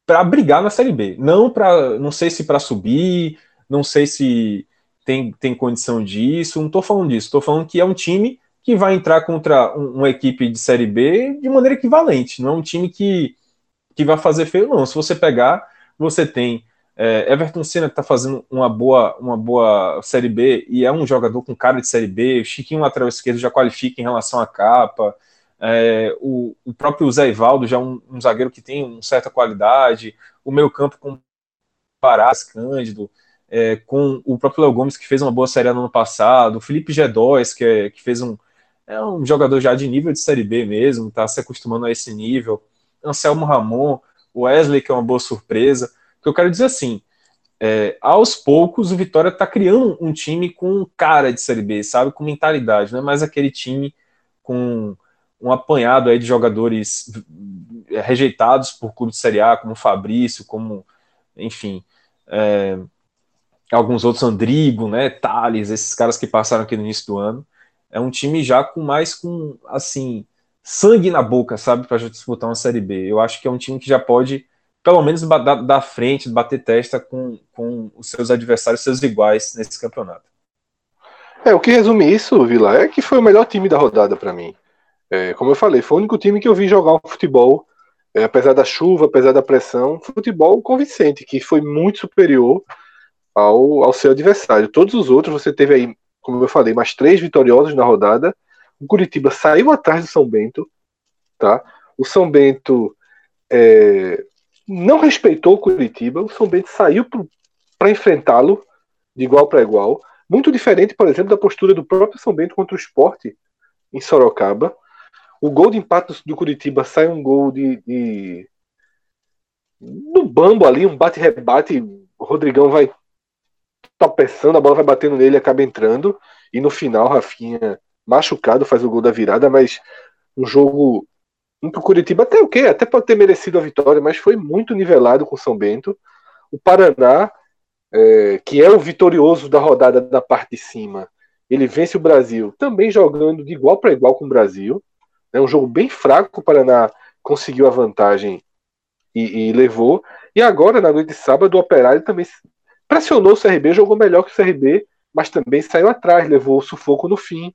para brigar na Série B. Não para, não sei se para subir, não sei se tem, tem condição disso, não estou falando disso. Estou falando que é um time que vai entrar contra um, uma equipe de Série B de maneira equivalente. Não é um time que, que vai fazer feio, não. Se você pegar, você tem é, Everton Senna que está fazendo uma boa, uma boa Série B e é um jogador com cara de Série B. Chiquinho lateral esquerdo já qualifica em relação à capa. É, o, o, próprio Zé Ivaldo já é um, um, zagueiro que tem uma certa qualidade, o meio campo com Parás, Cândido, é, com o próprio Léo Gomes que fez uma boa série no ano passado, o Felipe G2, que, é, que fez um, é um jogador já de nível de Série B mesmo, está se acostumando a esse nível, Anselmo Ramon, Wesley, que é uma boa surpresa, o que eu quero dizer assim, é, aos poucos o Vitória está criando um time com cara de Série B, sabe, com mentalidade, não é mais aquele time com um apanhado aí de jogadores rejeitados por clube de Série A, como Fabrício, como, enfim, é, alguns outros, Andrigo, né, Thales, esses caras que passaram aqui no início do ano. É um time já com mais com, assim, sangue na boca, sabe, para disputar uma Série B. Eu acho que é um time que já pode, pelo menos, dar, dar frente, bater testa com, com os seus adversários, seus iguais nesse campeonato. É, o que resume isso, Vila, é que foi o melhor time da rodada para mim. É, como eu falei, foi o único time que eu vi jogar um futebol, é, apesar da chuva, apesar da pressão, futebol convincente, que foi muito superior ao, ao seu adversário. Todos os outros, você teve aí, como eu falei, mais três vitoriosos na rodada. O Curitiba saiu atrás do São Bento, tá? O São Bento é, não respeitou o Curitiba, o São Bento saiu para enfrentá-lo de igual para igual. Muito diferente, por exemplo, da postura do próprio São Bento contra o esporte em Sorocaba. O gol de empate do Curitiba sai um gol de, de no bambo ali, um bate-rebate. O Rodrigão vai tropeçando, a bola vai batendo nele acaba entrando. E no final, Rafinha, machucado, faz o gol da virada, mas um jogo um Curitiba até o quê? Até pode ter merecido a vitória, mas foi muito nivelado com o São Bento. O Paraná, é, que é o vitorioso da rodada da parte de cima, ele vence o Brasil também jogando de igual para igual com o Brasil. É um jogo bem fraco, o Paraná conseguiu a vantagem e, e, levou. E agora, na noite de sábado, o Operário também pressionou o CRB, jogou melhor que o CRB, mas também saiu atrás, levou o sufoco no fim.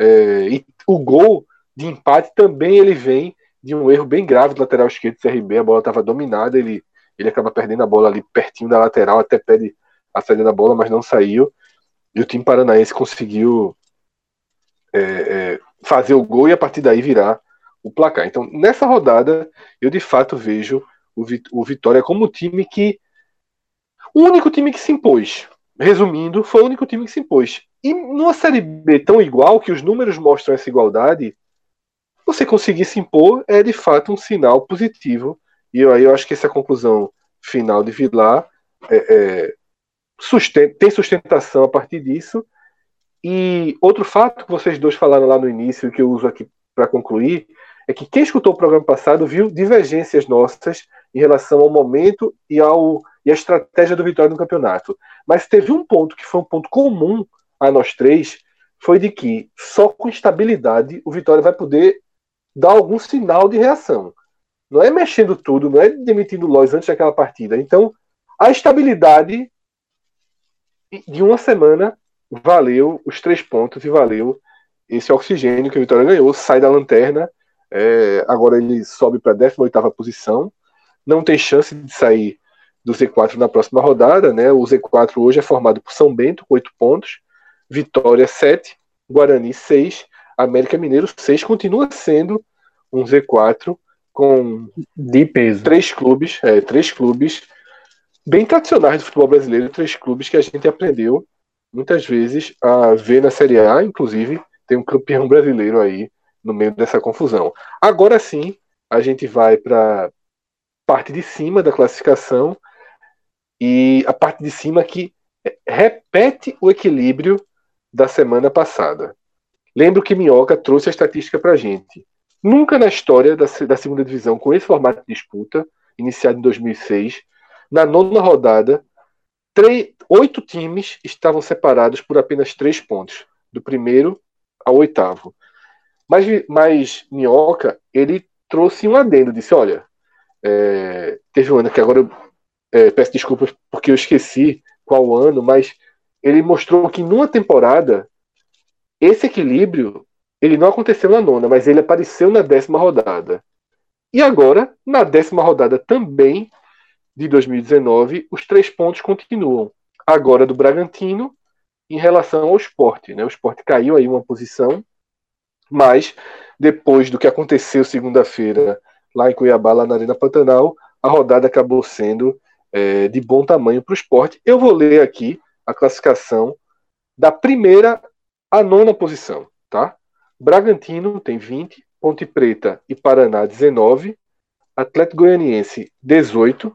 É, e o gol de empate também ele vem de um erro bem grave do lateral esquerdo do CRB. A bola estava dominada, ele, ele acaba perdendo a bola ali pertinho da lateral, até pede a saída da bola, mas não saiu. E o time paranaense conseguiu é, é, fazer o gol e a partir daí virar o placar. Então, nessa rodada, eu de fato vejo o, o Vitória como o time que. O único time que se impôs. Resumindo, foi o único time que se impôs. E numa Série B tão igual, que os números mostram essa igualdade, você conseguir se impor é de fato um sinal positivo. E aí eu acho que essa conclusão final de Vilar é, é, sustenta, tem sustentação a partir disso e outro fato que vocês dois falaram lá no início, e que eu uso aqui para concluir, é que quem escutou o programa passado viu divergências nossas em relação ao momento e, ao, e à estratégia do Vitória no campeonato. Mas teve um ponto que foi um ponto comum a nós três, foi de que só com estabilidade o Vitória vai poder dar algum sinal de reação. Não é mexendo tudo, não é demitindo o Lois antes daquela partida. Então, a estabilidade de uma semana valeu os três pontos e valeu esse oxigênio que a Vitória ganhou, sai da lanterna É, agora ele sobe para a 18 posição, não tem chance de sair do Z4 na próxima rodada. Né? O Z4 hoje é formado por São Bento, 8 pontos, Vitória 7, Guarani 6, América Mineiro 6. Continua sendo um Z4 com de peso. Três clubes, é, três clubes bem tradicionais do futebol brasileiro, três clubes que a gente aprendeu muitas vezes a ver na Série A, inclusive tem um campeão brasileiro aí no meio dessa confusão. Agora sim, a gente vai para parte de cima da classificação e a parte de cima que repete o equilíbrio da semana passada. Lembro que Minhoca trouxe a estatística para a gente. Nunca na história da, da segunda divisão, com esse formato de disputa, iniciado em 2006, na nona rodada, três, oito times estavam separados por apenas três pontos, do primeiro ao oitavo. Mas, mas Minhoca, ele trouxe um adendo, disse, olha, é, teve um ano que agora eu é, peço desculpas porque eu esqueci qual ano, mas ele mostrou que numa temporada esse equilíbrio ele não aconteceu na nona, mas ele apareceu na décima rodada. E agora, na décima rodada também de 2019, os três pontos continuam. Agora do Bragantino em relação ao esporte. Né? O esporte caiu aí uma posição, mas depois do que aconteceu segunda-feira lá em Cuiabá, lá na Arena Pantanal, a rodada acabou sendo é, de bom tamanho para o esporte. Eu vou ler aqui a classificação da primeira à nona posição. Tá? Bragantino tem 20, Ponte Preta e Paraná 19, Atlético Goianiense 18,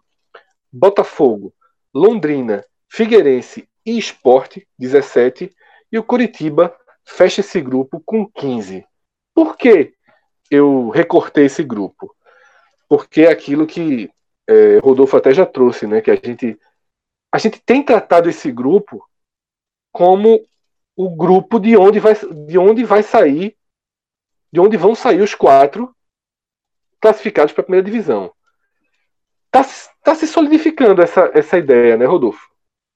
Botafogo, Londrina, Figueirense e Esporte 17 e o Curitiba fecha esse grupo com 15. Por que eu recortei esse grupo? Porque é aquilo que é, Rodolfo até já trouxe, né? Que a gente a gente tem tratado esse grupo como o grupo de onde vai, de onde vai sair, de onde vão sair os quatro classificados para a primeira divisão. Está tá se solidificando essa, essa ideia, né, Rodolfo?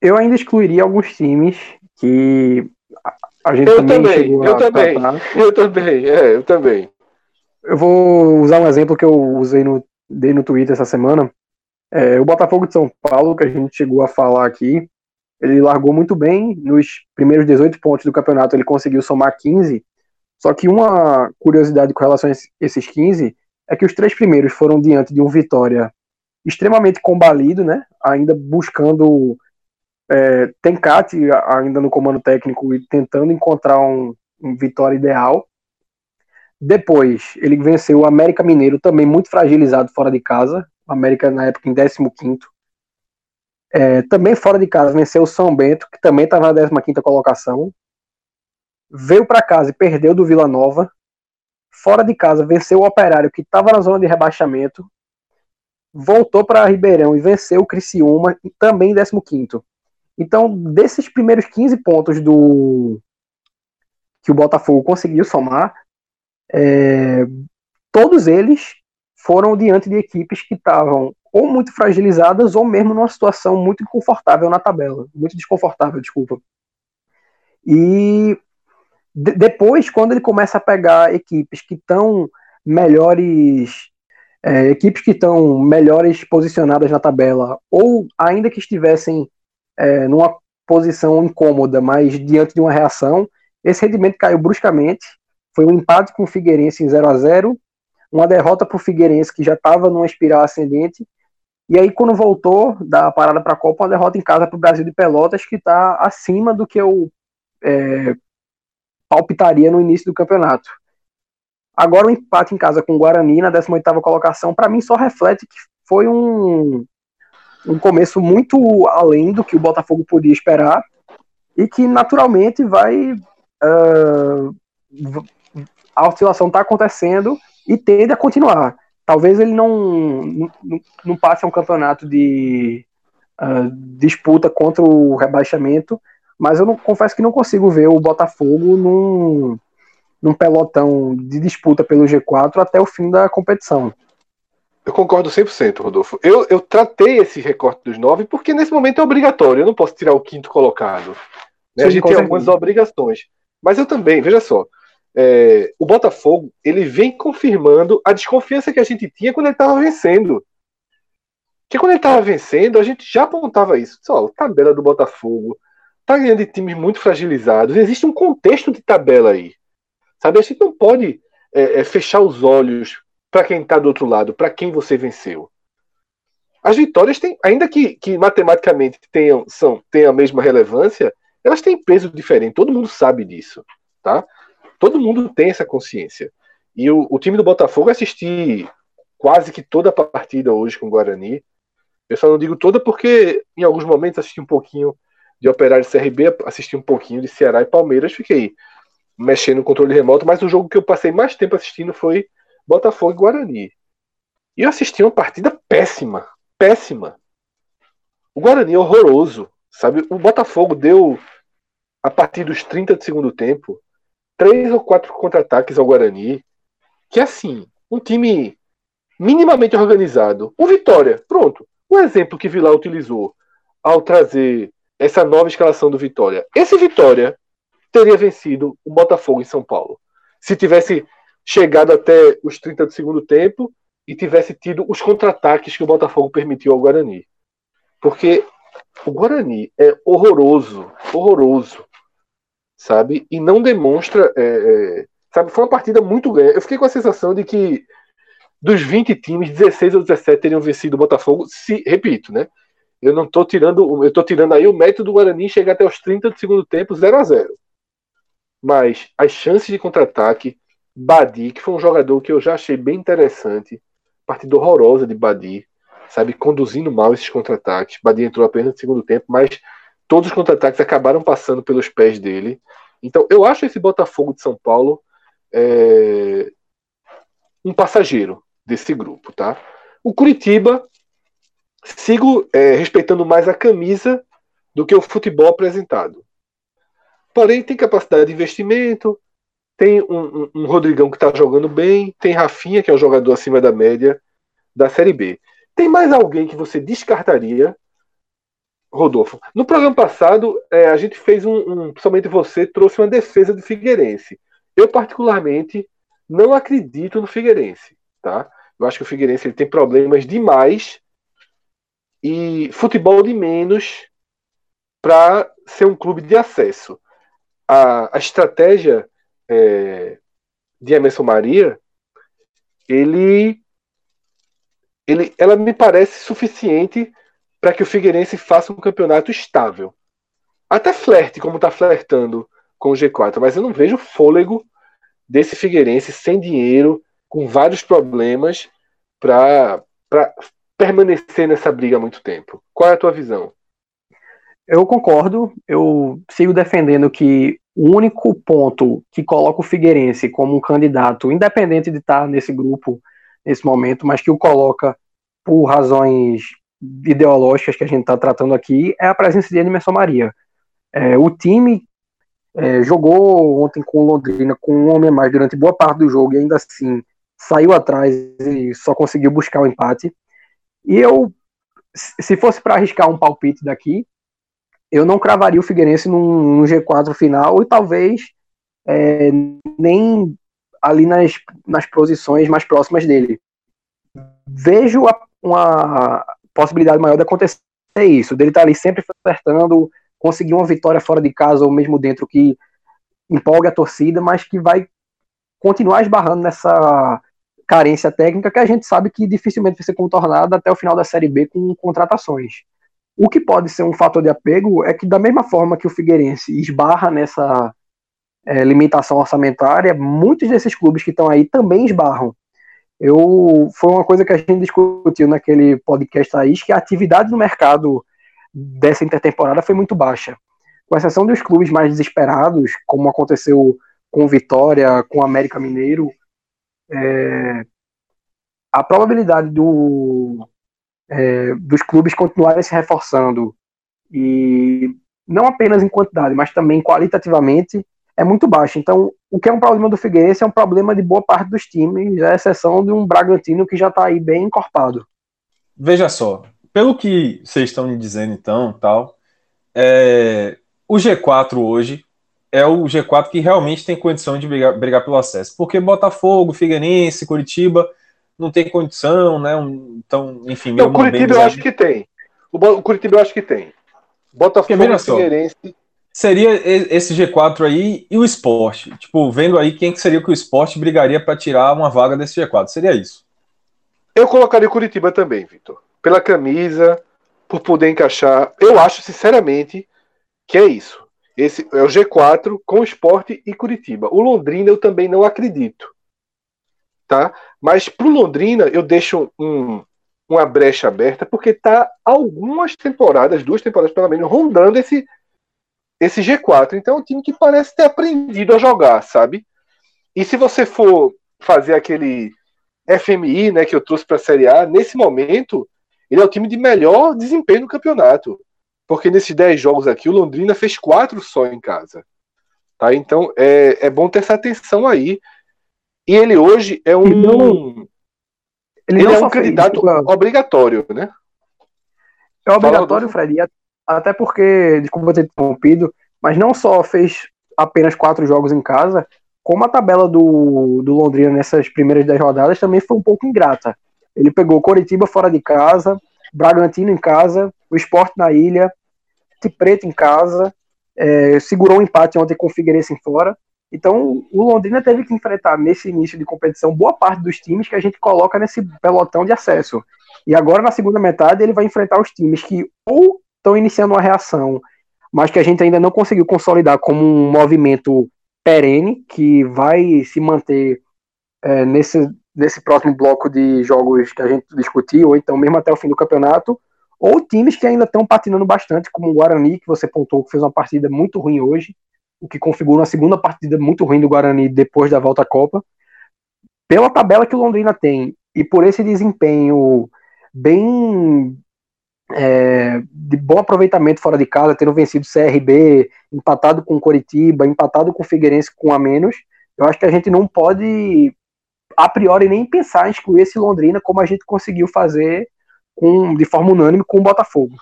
Eu ainda excluiria alguns times que a gente eu também, também eu também, eu também, é, eu também. Eu vou usar um exemplo que eu usei no, dei no Twitter essa semana. É, o Botafogo de São Paulo, que a gente chegou a falar aqui, ele largou muito bem. Nos primeiros 18 pontos do campeonato, ele conseguiu somar 15. Só que uma curiosidade com relação a esses 15 é que os três primeiros foram diante de um Vitória extremamente combalido, né? Ainda buscando é, Tencate ainda no comando técnico e tentando encontrar um, um Vitória ideal. Depois, ele venceu o América Mineiro, também muito fragilizado fora de casa. América, na época, em 15. É, também fora de casa, venceu o São Bento, que também estava na 15 colocação. Veio para casa e perdeu do Vila Nova. Fora de casa, venceu o Operário, que estava na zona de rebaixamento. Voltou para Ribeirão e venceu o Criciúma, também em 15. Então, desses primeiros 15 pontos do que o Botafogo conseguiu somar, é, todos eles foram diante de equipes que estavam ou muito fragilizadas ou mesmo numa situação muito inconfortável na tabela, muito desconfortável, desculpa. E de, depois, quando ele começa a pegar equipes que estão melhores, é, equipes que estão melhores posicionadas na tabela, ou ainda que estivessem é, numa posição incômoda, mas diante de uma reação, esse rendimento caiu bruscamente. Foi um empate com o Figueirense em 0 a 0 uma derrota para o Figueirense que já estava numa espiral ascendente. E aí, quando voltou da parada para a Copa, uma derrota em casa para o Brasil de Pelotas, que está acima do que eu é, palpitaria no início do campeonato. Agora, o empate em casa com o Guarani na 18 colocação, para mim, só reflete que foi um, um começo muito além do que o Botafogo podia esperar e que, naturalmente, vai. Uh, a oscilação está acontecendo e tende a continuar. Talvez ele não, não, não passe a um campeonato de uh, disputa contra o rebaixamento, mas eu não, confesso que não consigo ver o Botafogo num, num pelotão de disputa pelo G4 até o fim da competição. Eu concordo 100%, Rodolfo. Eu, eu tratei esse recorte dos nove porque nesse momento é obrigatório. Eu não posso tirar o quinto colocado. Né? A gente tem algumas obrigações. Mas eu também, veja só, é, o Botafogo ele vem confirmando a desconfiança que a gente tinha quando ele estava vencendo. Que quando ele estava vencendo, a gente já apontava isso. Só, tabela do Botafogo tá ganhando de times muito fragilizados. Existe um contexto de tabela aí. Sabe? A gente não pode é, é, fechar os olhos para quem está do outro lado, para quem você venceu. As vitórias têm, ainda que, que matematicamente tenham, são, tenham a mesma relevância, elas têm peso diferente. Todo mundo sabe disso, tá? Todo mundo tem essa consciência. E o, o time do Botafogo assisti quase que toda a partida hoje com o Guarani. Eu só não digo toda porque em alguns momentos assisti um pouquinho de Operário CRB, assisti um pouquinho de Ceará e Palmeiras, fiquei mexendo no controle remoto, mas o jogo que eu passei mais tempo assistindo foi Botafogo e Guarani. E eu assisti uma partida péssima, péssima. O Guarani é horroroso, sabe? O Botafogo deu, a partir dos 30 do segundo tempo, três ou quatro contra-ataques ao Guarani, que assim, um time minimamente organizado. O Vitória, pronto. O exemplo que Vilar utilizou ao trazer essa nova escalação do Vitória. Esse Vitória teria vencido o Botafogo em São Paulo. Se tivesse chegado até os 30 do segundo tempo e tivesse tido os contra-ataques que o Botafogo permitiu ao Guarani. Porque o Guarani é horroroso, horroroso, sabe? E não demonstra. É, é, sabe, foi uma partida muito ganha. Eu fiquei com a sensação de que dos 20 times, 16 ou 17 teriam vencido o Botafogo, se, repito, né? Eu não estou tirando, eu tô tirando aí o método do Guarani chegar até os 30 do segundo tempo 0 a 0 Mas as chances de contra-ataque, Badi, que foi um jogador que eu já achei bem interessante, partida horrorosa de Badi, sabe, conduzindo mal esses contra-ataques. Badi entrou apenas no segundo tempo, mas todos os contra-ataques acabaram passando pelos pés dele. Então, eu acho esse Botafogo de São Paulo é, um passageiro desse grupo, tá? O Curitiba sigo é, respeitando mais a camisa do que o futebol apresentado. Porém, tem capacidade de investimento, tem um, um, um Rodrigão que está jogando bem, tem Rafinha, que é um jogador acima da média da Série B. Tem mais alguém que você descartaria, Rodolfo? No programa passado, é, a gente fez um, um. Principalmente você trouxe uma defesa do Figueirense. Eu, particularmente, não acredito no Figueirense. Tá? Eu acho que o Figueirense ele tem problemas demais e futebol de menos para ser um clube de acesso. A, a estratégia é, de Emerson Maria, ele, ele, ela me parece suficiente para que o Figueirense faça um campeonato estável. Até flerte, como está flertando com o G4, mas eu não vejo fôlego desse Figueirense sem dinheiro, com vários problemas, para permanecer nessa briga há muito tempo. Qual é a tua visão? Eu concordo, eu sigo defendendo que o único ponto que coloca o Figueirense como um candidato, independente de estar nesse grupo nesse momento, mas que o coloca por razões ideológicas que a gente está tratando aqui, é a presença de Emerson Maria. É, o time é, jogou ontem com o Londrina com um homem a mais durante boa parte do jogo e ainda assim saiu atrás e só conseguiu buscar o empate. E eu, se fosse para arriscar um palpite daqui, eu não cravaria o Figueirense num, num G4 final e talvez é, nem ali nas, nas posições mais próximas dele. Vejo a, uma possibilidade maior de acontecer isso, dele estar tá ali sempre acertando, conseguir uma vitória fora de casa ou mesmo dentro que empolgue a torcida, mas que vai continuar esbarrando nessa carência técnica que a gente sabe que dificilmente vai ser contornada até o final da Série B com contratações. O que pode ser um fator de apego é que, da mesma forma que o Figueirense esbarra nessa é, limitação orçamentária, muitos desses clubes que estão aí também esbarram. Eu, foi uma coisa que a gente discutiu naquele podcast aí, que a atividade no mercado dessa intertemporada foi muito baixa. Com exceção dos clubes mais desesperados, como aconteceu com Vitória, com América Mineiro, é, a probabilidade do, é, dos clubes continuarem se reforçando e não apenas em quantidade, mas também qualitativamente é muito baixa. Então, o que é um problema do Figueirense é um problema de boa parte dos times, à exceção de um Bragantino que já está aí bem encorpado. Veja só, pelo que vocês estão me dizendo então, tal, é, o G4 hoje é o G4 que realmente tem condição de brigar, brigar pelo acesso. Porque Botafogo, Figueirense, Curitiba não tem condição, né? Então, enfim, meu. O Curitiba eu acho que tem. O, Curitiba eu acho que tem. Botafogo, e Figueirense. Seria esse G4 aí e o esporte. Tipo, vendo aí quem que seria que o esporte brigaria para tirar uma vaga desse G4. Seria isso. Eu colocaria Curitiba também, Vitor. Pela camisa, por poder encaixar. Eu acho, sinceramente, que é isso. Esse é o G4 com esporte e Curitiba. O Londrina eu também não acredito. Tá? Mas pro Londrina eu deixo um, uma brecha aberta, porque tá algumas temporadas, duas temporadas pelo menos, rondando esse, esse G4. Então é um time que parece ter aprendido a jogar, sabe? E se você for fazer aquele FMI, né, que eu trouxe para a Série A, nesse momento, ele é o time de melhor desempenho no campeonato. Porque nesses 10 jogos aqui, o Londrina fez quatro só em casa. Tá? Então é, é bom ter essa atenção aí. E ele hoje é um. Ele, ele é um candidato obrigatório, né? É obrigatório, Fred, até porque, desculpa ter interrompido, mas não só fez apenas quatro jogos em casa, como a tabela do, do Londrina nessas primeiras dez rodadas também foi um pouco ingrata. Ele pegou Coritiba fora de casa, Bragantino em casa, o Esporte na ilha, Preto em casa, é, segurou um empate ontem com o Figueirense fora. Então, o Londrina teve que enfrentar nesse início de competição boa parte dos times que a gente coloca nesse pelotão de acesso. E agora, na segunda metade, ele vai enfrentar os times que ou estão iniciando uma reação, mas que a gente ainda não conseguiu consolidar como um movimento perene, que vai se manter é, nesse, nesse próximo bloco de jogos que a gente discutiu, ou então mesmo até o fim do campeonato, ou times que ainda estão patinando bastante, como o Guarani, que você pontuou que fez uma partida muito ruim hoje, o que configura uma segunda partida muito ruim do Guarani depois da volta à Copa. Pela tabela que o Londrina tem e por esse desempenho bem é, de bom aproveitamento fora de casa, tendo vencido o CRB, empatado com o Coritiba, empatado com o Figueirense com a menos, eu acho que a gente não pode a priori nem pensar em excluir esse Londrina como a gente conseguiu fazer com, de forma unânime com o Botafogo.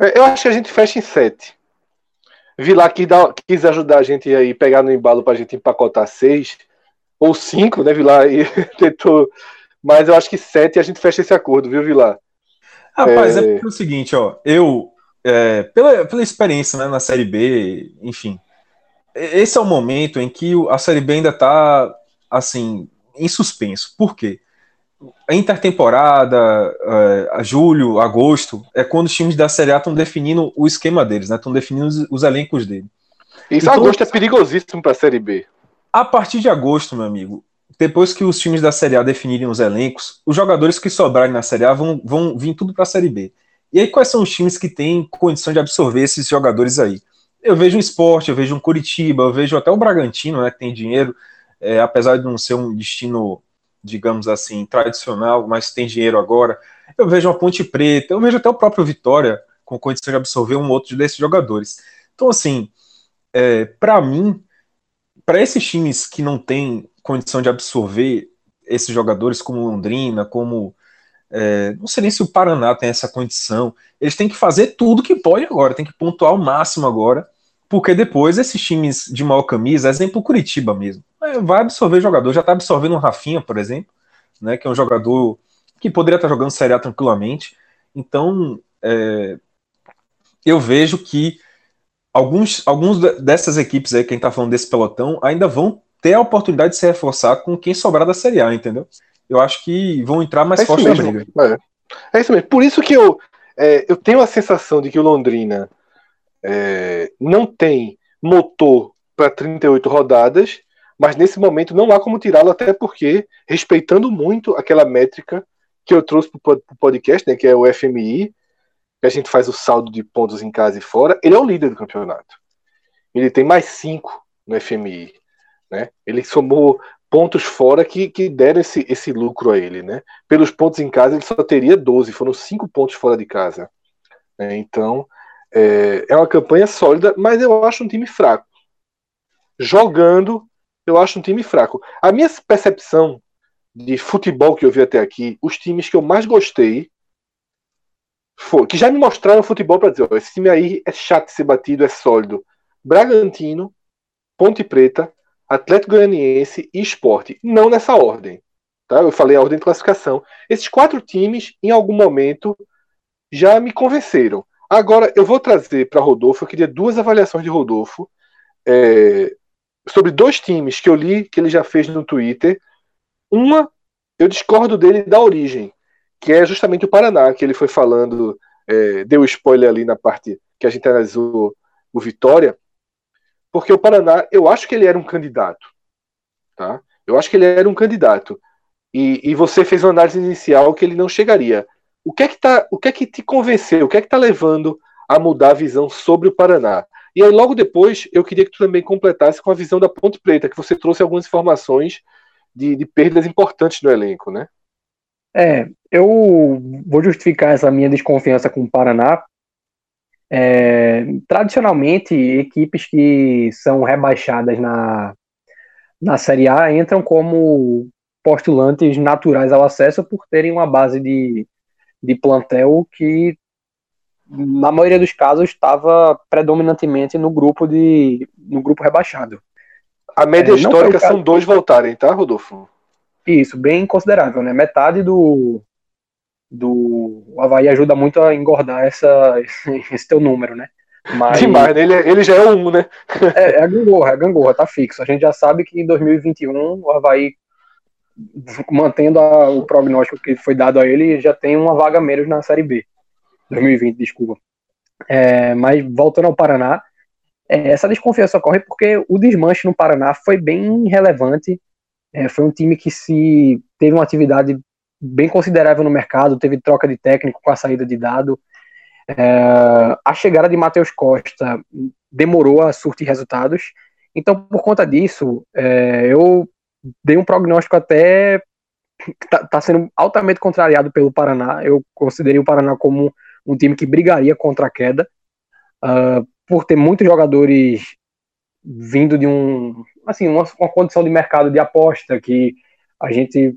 É, eu acho que a gente fecha em sete. Vilar que dá, quis ajudar a gente aí, pegar no embalo para a gente empacotar seis ou cinco, né, Vilar? aí <laughs> tentou. Mas eu acho que sete a gente fecha esse acordo, viu, Vilar? Rapaz, é, é porque é o seguinte, ó, eu, é, pela, pela experiência né, na Série B, enfim, esse é o momento em que a Série B ainda tá, assim, em suspenso. Por quê? A intertemporada, é, a julho, agosto, é quando os times da Série A estão definindo o esquema deles, né? Estão definindo os, os, elencos dele. Isso então, agosto é perigosíssimo para a Série B. A partir de agosto, meu amigo, depois que os times da Série A definirem os elencos, os jogadores que sobrarem na Série A vão, vão vir tudo para a Série B. E aí, quais são os times que têm condição de absorver esses jogadores aí? Eu vejo um esporte, eu vejo um Curitiba, eu vejo até o Bragantino, né, que tem dinheiro, é, apesar de não ser um destino, digamos assim, tradicional, mas tem dinheiro agora. Eu vejo uma Ponte Preta, eu vejo até o próprio Vitória com condição de absorver um outro desses jogadores. Então, assim, é, para mim, para esses times que não têm condição de absorver esses jogadores como Londrina, como é, não sei nem se o Paraná tem essa condição. Eles têm que fazer tudo que pode agora, tem que pontuar o máximo agora, porque depois esses times de maior camisa, exemplo Curitiba mesmo, é, vai absorver jogador. Já está absorvendo o Rafinha, por exemplo, né, que é um jogador que poderia estar tá jogando Série A tranquilamente. Então, é, eu vejo que alguns, alguns dessas equipes aí, quem está falando desse pelotão, ainda vão ter a oportunidade de se reforçar com quem sobrar da Série A, entendeu? Eu acho que vão entrar mais é forte na briga. É. é. isso mesmo. Por isso que eu, é, eu tenho a sensação de que o Londrina é, não tem motor para 38 rodadas, mas nesse momento não há como tirá-lo, até porque, respeitando muito aquela métrica que eu trouxe para o podcast, né, que é o FMI, que a gente faz o saldo de pontos em casa e fora, ele é o líder do campeonato. Ele tem mais 5 no FMI. Né? Ele somou pontos fora que, que deram esse, esse lucro a ele. Né? Pelos pontos em casa, ele só teria 12, foram 5 pontos fora de casa. Né? Então, é, é uma campanha sólida, mas eu acho um time fraco. Jogando, eu acho um time fraco. A minha percepção de futebol que eu vi até aqui, os times que eu mais gostei, foi, que já me mostraram futebol para dizer: ó, esse time aí é chato de ser batido, é sólido. Bragantino, Ponte Preta, Atlético Goianiense e Esporte. Não nessa ordem. Tá? Eu falei a ordem de classificação. Esses quatro times, em algum momento, já me convenceram. Agora, eu vou trazer para Rodolfo, eu queria duas avaliações de Rodolfo é, sobre dois times que eu li que ele já fez no Twitter. Uma, eu discordo dele da origem, que é justamente o Paraná, que ele foi falando, é, deu spoiler ali na parte que a gente analisou o Vitória, porque o Paraná, eu acho que ele era um candidato. Tá? Eu acho que ele era um candidato. E, e você fez uma análise inicial que ele não chegaria. O que é que, tá, o que, é que te convenceu? O que é que está levando a mudar a visão sobre o Paraná? E aí, logo depois, eu queria que tu também completasse com a visão da Ponte Preta, que você trouxe algumas informações de, de perdas importantes no elenco, né? É, eu vou justificar essa minha desconfiança com o Paraná. É, tradicionalmente, equipes que são rebaixadas na, na Série A entram como postulantes naturais ao acesso por terem uma base de, de plantel que, na maioria dos casos, estava predominantemente no grupo de no grupo rebaixado. A média é, histórica são dois voltarem, tá, Rodolfo? Isso, bem considerável, né? Metade do, do o Havaí ajuda muito a engordar essa, <laughs> esse, teu número, né? Mas, Demais, né? ele, ele já é um, né? é, é a gangorra, é a gangorra, tá fixo. A gente já sabe que em 2021 o Havaí mantendo a, o prognóstico que foi dado a ele, já tem uma vaga menos na Série B. 2020, desculpa. É, mas voltando ao Paraná, é, essa desconfiança ocorre porque o desmanche no Paraná foi bem relevante. É, foi um time que se teve uma atividade bem considerável no mercado, teve troca de técnico com a saída de dado. É, a chegada de Matheus Costa demorou a surtir resultados. Então, por conta disso, é, eu dei um prognóstico até tá, tá, sendo altamente contrariado pelo Paraná. Eu considerei o Paraná como um time que brigaria contra a queda, uh, por ter muitos jogadores vindo de um, assim, uma, uma, condição de mercado de aposta que a gente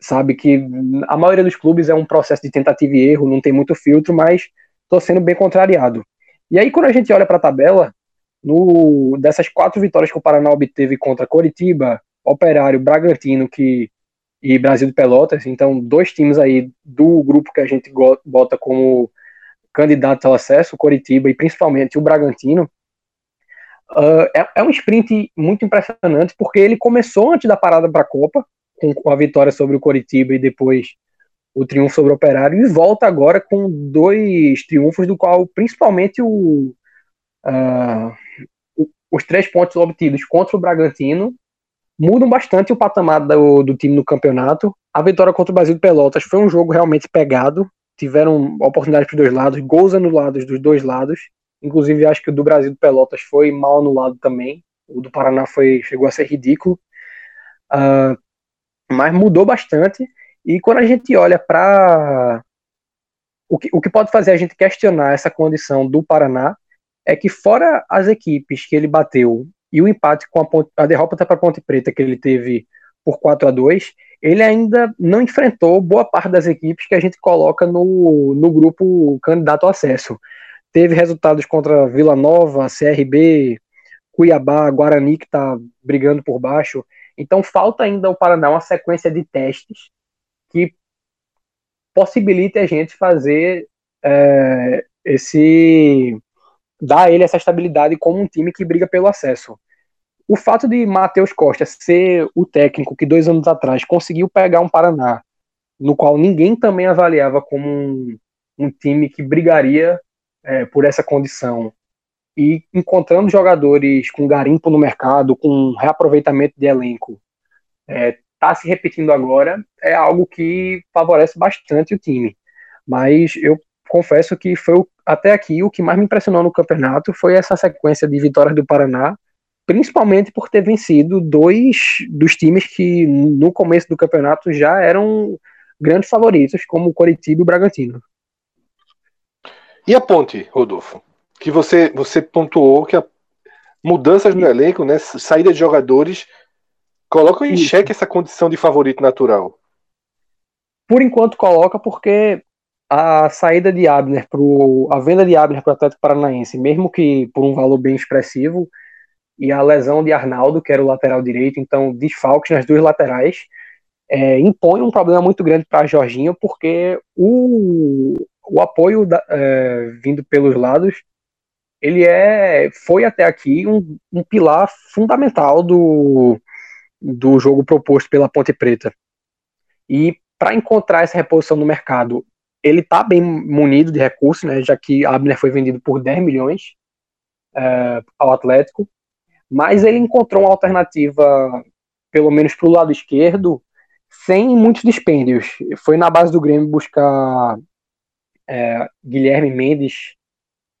sabe que a maioria dos clubes é um processo de tentativa e erro, não tem muito filtro, mas estou sendo bem contrariado. E aí quando a gente olha para a tabela, no, dessas quatro vitórias que o Paraná obteve contra Coritiba, Operário, Bragantino que, e Brasil de Pelotas. Então, dois times aí do grupo que a gente bota como candidato ao acesso, Coritiba e principalmente o Bragantino. Uh, é, é, um sprint muito impressionante porque ele começou antes da parada para a Copa, com a vitória sobre o Coritiba e depois o triunfo sobre o Operário, e volta agora com dois triunfos, do qual principalmente o, uh, os três pontos obtidos contra o Bragantino mudam bastante o patamar do, do time no campeonato. A vitória contra o Brasil de Pelotas foi um jogo realmente pegado, tiveram oportunidades para os dois lados, gols anulados dos dois lados. Inclusive, acho que o do Brasil de Pelotas foi mal anulado também. O do Paraná foi chegou a ser ridículo. Uh, mas mudou bastante. E quando a gente olha para. O que, o que pode fazer a gente questionar essa condição do Paraná é que, fora as equipes que ele bateu e o empate com a, ponte, a derrota para a Ponte Preta que ele teve por 4 a 2 ele ainda não enfrentou boa parte das equipes que a gente coloca no, no grupo candidato ao acesso. Teve resultados contra Vila Nova, CRB, Cuiabá, Guarani, que está brigando por baixo. Então falta ainda o Paraná uma sequência de testes que possibilite a gente fazer é, esse dar a ele essa estabilidade como um time que briga pelo acesso. O fato de Matheus Costa ser o técnico que dois anos atrás conseguiu pegar um Paraná, no qual ninguém também avaliava como um, um time que brigaria é, por essa condição, e encontrando jogadores com garimpo no mercado, com reaproveitamento de elenco, é, tá se repetindo agora, é algo que favorece bastante o time. Mas eu confesso que foi até aqui o que mais me impressionou no campeonato foi essa sequência de vitórias do Paraná principalmente por ter vencido dois dos times que no começo do campeonato já eram grandes favoritos, como o Coritiba e o Bragantino. E a ponte, Rodolfo? Que você, você pontuou que a mudanças no elenco, né, saída de jogadores, colocam em Isso. xeque essa condição de favorito natural. Por enquanto coloca, porque a saída de Abner pro, a venda de Abner para o Atlético Paranaense, mesmo que por um valor bem expressivo, e a lesão de Arnaldo, que era o lateral direito, então desfalques nas duas laterais, é, impõe um problema muito grande para Jorginho, porque o, o apoio da, é, vindo pelos lados, ele é, foi até aqui um, um pilar fundamental do, do jogo proposto pela Ponte Preta. E para encontrar essa reposição no mercado, ele está bem munido de recursos, né, já que Abner foi vendido por 10 milhões é, ao Atlético, mas ele encontrou uma alternativa, pelo menos para o lado esquerdo, sem muitos dispêndios. Foi na base do Grêmio buscar é, Guilherme Mendes,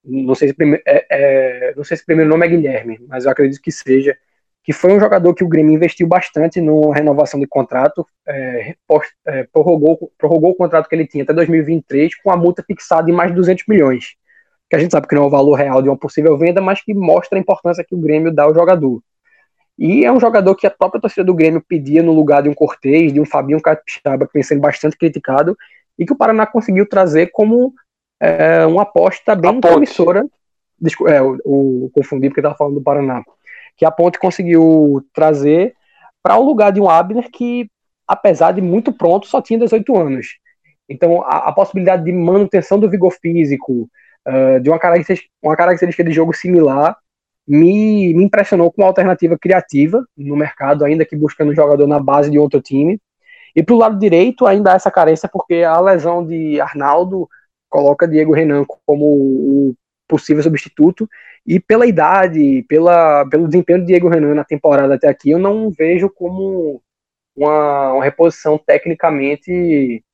não sei, se prime, é, é, não sei se o primeiro nome é Guilherme, mas eu acredito que seja, que foi um jogador que o Grêmio investiu bastante no renovação de contrato, é, é, prorrogou, prorrogou o contrato que ele tinha até 2023 com a multa fixada em mais de 200 milhões, que a gente sabe que não é o valor real de uma possível venda, mas que mostra a importância que o Grêmio dá ao jogador. E é um jogador que a própria torcida do Grêmio pedia no lugar de um Cortez, de um Fabinho Capixaba, que vem sendo bastante criticado, e que o Paraná conseguiu trazer como é, uma aposta bem promissora. É, o, o confundi porque estava falando do Paraná que a Ponte conseguiu trazer para o lugar de um Abner que, apesar de muito pronto, só tinha 18 anos. Então, a, a possibilidade de manutenção do vigor físico, uh, de uma característica, uma característica de jogo similar, me, me impressionou com uma alternativa criativa no mercado, ainda que buscando um jogador na base de outro time. E para o lado direito, ainda há essa carência, porque a lesão de Arnaldo coloca Diego Renan como o possível substituto, e pela idade, pela, pelo desempenho do Diego Renan na temporada até aqui, eu não vejo como uma, uma reposição tecnicamente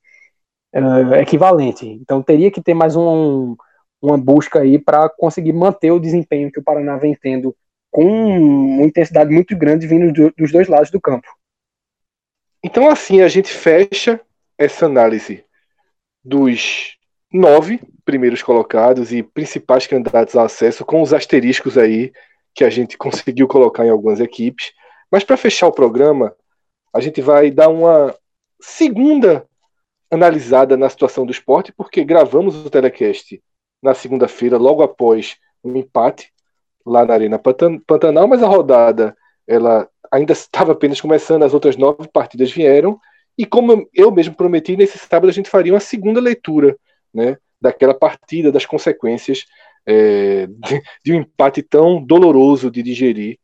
uh, equivalente. Então teria que ter mais um, uma busca aí para conseguir manter o desempenho que o Paraná vem tendo com uma intensidade muito grande vindo do, dos dois lados do campo. Então assim a gente fecha essa análise dos nove primeiros colocados e principais candidatos ao acesso, com os asteriscos aí que a gente <laughs> conseguiu colocar em algumas equipes. Mas para fechar o programa, a gente vai dar uma segunda analisada na situação do esporte, porque gravamos o telecast na segunda-feira, logo após um empate lá na Arena Pantanal, mas a rodada ela ainda estava apenas começando, as outras nove partidas vieram, e como eu mesmo prometi, nesse sábado a gente faria uma segunda leitura né, daquela partida, das consequências é, de, de, um empate tão doloroso de digerir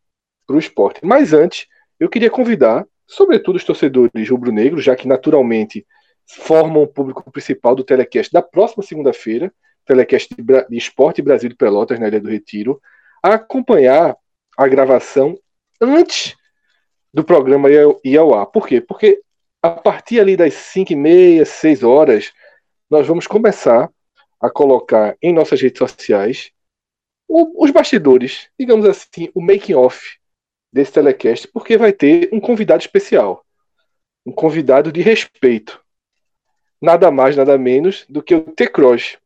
para o esporte. Mas antes, eu queria convidar, sobretudo os torcedores rubro-negros, já que naturalmente formam o público principal do telecast da próxima segunda-feira, telecast de, de Esporte Brasil de Pelotas, na Ilha do Retiro, a acompanhar a gravação antes do programa ir ao ar. Por quê? Porque a partir ali das 5 e meia, 6 horas, nós vamos começar a colocar em nossas redes sociais o, os bastidores, digamos assim, o making off desse telecast, porque vai ter um convidado especial, um convidado de respeito, nada mais, nada menos do que o T-Cross,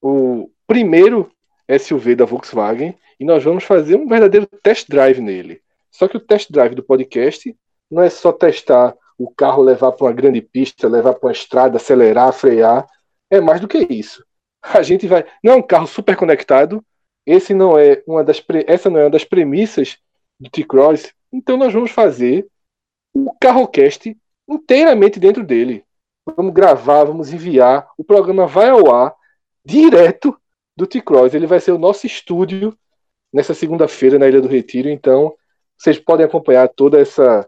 o primeiro SUV da Volkswagen, e nós vamos fazer um verdadeiro test drive nele. Só que o test drive do podcast não é só testar o carro levar para uma grande pista, levar para uma estrada, acelerar, frear. É mais do que isso. A gente vai. Não é um carro super conectado. Esse não é uma das essa não é uma das premissas do T-Cross. Então nós vamos fazer o carrocast inteiramente dentro dele. Vamos gravar, vamos enviar. O programa vai ao ar direto do T-Cross. Ele vai ser o nosso estúdio nessa segunda-feira na Ilha do Retiro. Então vocês podem acompanhar toda essa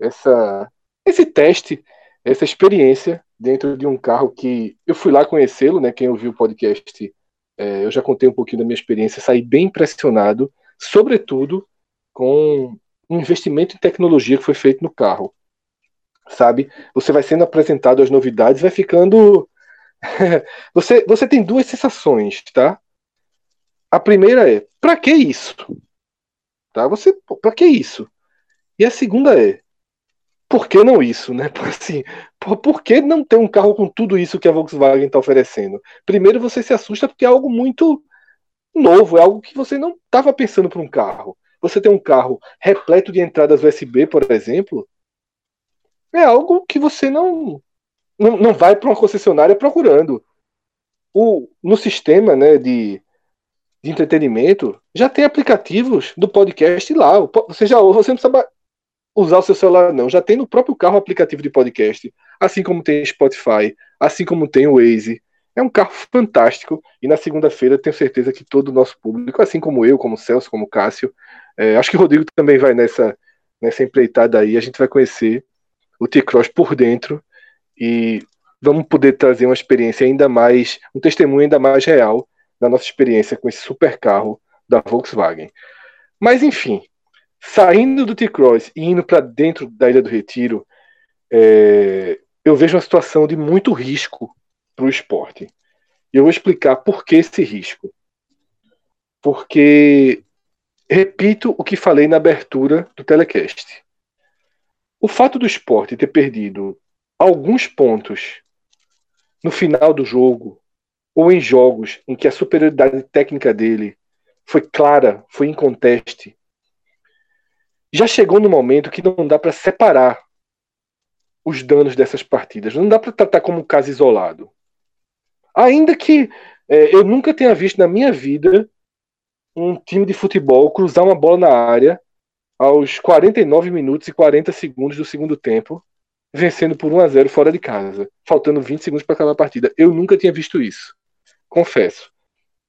essa esse teste, essa experiência dentro de um carro que eu fui lá conhecê-lo, né? Quem ouviu o podcast, é, eu já contei um pouquinho da minha experiência, saí bem impressionado, sobretudo com um investimento em tecnologia que foi feito no carro. Sabe? Você vai sendo apresentado as novidades, vai ficando. <laughs> você, você tem duas sensações, tá? A primeira é, para que isso? Tá? Você, para que isso? E a segunda é, por que não isso, né? <laughs> Assim, por, por que não ter um carro com tudo isso que a Volkswagen está oferecendo? Primeiro você se assusta porque é algo muito novo, é algo que você não estava pensando para um carro. Você tem um carro repleto de entradas USB, por exemplo, é algo que você não não, não vai para uma concessionária procurando. O, no sistema né, de, de entretenimento, já tem aplicativos do podcast lá. Você já você não precisa usar o seu celular, não. Já tem no próprio carro o aplicativo de podcast, assim como tem Spotify, assim como tem o Waze. É um carro fantástico e na segunda-feira tenho certeza que todo o nosso público, assim como eu, como Celso, como Cássio, é, acho que o Rodrigo também vai nessa, nessa empreitada aí. A gente vai conhecer o T-Cross por dentro e vamos poder trazer uma experiência ainda mais, um testemunho ainda mais real da nossa experiência com esse super carro da Volkswagen. Mas enfim, saindo do T-Cross e indo para dentro da Ilha do Retiro, é, eu vejo uma situação de muito risco para o esporte. E eu vou explicar por que esse risco. Porque, repito o que falei na abertura do telecast. O fato do esporte ter perdido alguns pontos no final do jogo, ou em jogos em que a superioridade técnica dele foi clara, foi inconteste, já chegou no momento que não dá para separar os danos dessas partidas. Não dá para tratar como um caso isolado. Ainda que é, eu nunca tenha visto na minha vida um time de futebol cruzar uma bola na área aos 49 minutos e 40 segundos do segundo tempo vencendo por 1 a 0 fora de casa, faltando 20 segundos para acabar a partida. Eu nunca tinha visto isso, confesso.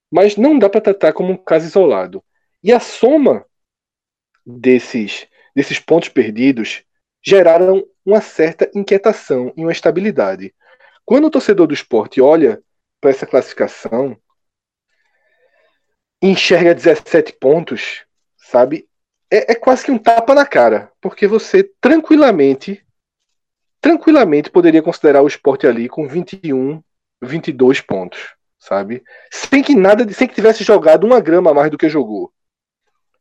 Mas não dá para tratar como um caso isolado. E a soma desses, desses pontos perdidos geraram uma certa inquietação e uma estabilidade. Quando o torcedor do esporte olha para essa classificação enxerga 17 pontos, sabe? É, é, quase que um tapa na cara, porque você tranquilamente tranquilamente poderia considerar o esporte ali com 21, 22 pontos, sabe? Sem que nada, sem que tivesse jogado uma grama a mais do que jogou.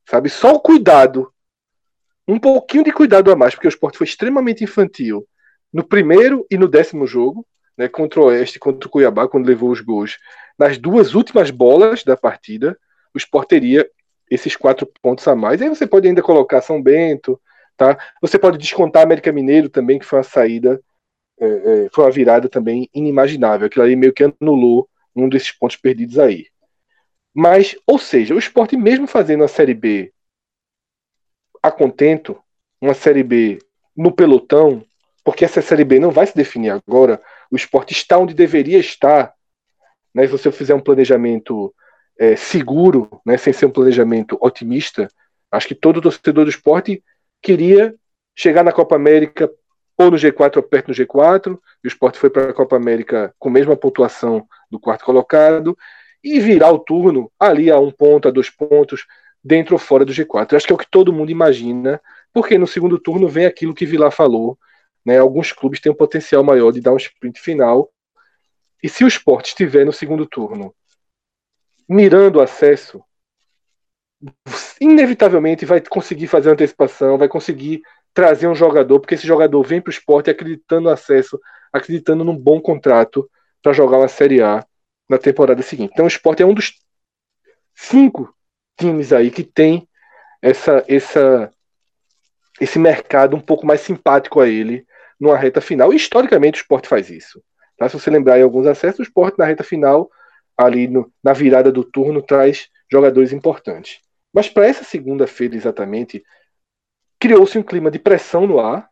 Sabe? Só o cuidado, um pouquinho de cuidado a mais, porque o esporte foi extremamente infantil no primeiro e no décimo jogo, né, contra o Oeste, contra o Cuiabá, quando levou os gols. Nas duas últimas bolas da partida, o Sport teria esses quatro pontos a mais. Aí você pode ainda colocar São Bento, Tá? Você pode descontar América Mineiro também, que foi uma saída, é, é, foi uma virada também inimaginável. Aquilo ali meio que anulou um desses pontos perdidos aí. Mas, ou seja, o esporte, mesmo fazendo a Série B a contento, uma Série B no pelotão, porque essa Série B não vai se definir agora, o esporte está onde deveria estar. Né, se você fizer um planejamento é, seguro, né, sem ser um planejamento otimista, acho que todo torcedor do esporte queria chegar na Copa América ou no G4 ou perto do G4, e o esporte foi para a Copa América com a mesma pontuação do quarto colocado, e virar o turno ali a um ponto, a dois pontos, dentro ou fora do G4. Eu acho que é o que todo mundo imagina, porque no segundo turno vem aquilo que Vilar falou, né? alguns clubes têm um potencial maior de dar um sprint final, e se o esporte estiver no segundo turno mirando o acesso, inevitavelmente vai conseguir fazer antecipação, vai conseguir trazer um jogador, porque esse jogador vem para o esporte acreditando no acesso, acreditando num bom contrato para jogar uma Série A na temporada seguinte. Então o esporte é um dos cinco times aí que tem essa, essa, esse mercado um pouco mais simpático a ele numa reta final. E, historicamente o esporte faz isso. Tá? Se você lembrar em alguns acessos, o esporte na reta final, ali no, na virada do turno, traz jogadores importantes. Mas para essa segunda-feira, exatamente, criou-se um clima de pressão no ar.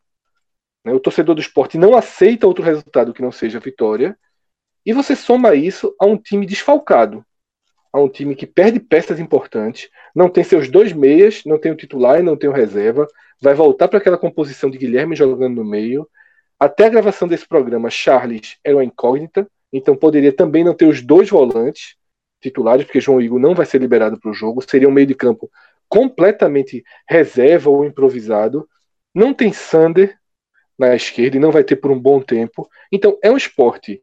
Né? O torcedor do esporte não aceita outro resultado que não seja vitória. E você soma isso a um time desfalcado, a um time que perde peças importantes, não tem seus dois meias, não tem o titular e não tem o reserva, vai voltar para aquela composição de Guilherme jogando no meio. Até a gravação desse programa, Charles era uma incógnita, então poderia também não ter os dois volantes titulares, porque João Igor não vai ser liberado para o jogo. Seria um meio de campo completamente reserva ou improvisado. Não tem Sander na esquerda e não vai ter por um bom tempo. Então é um esporte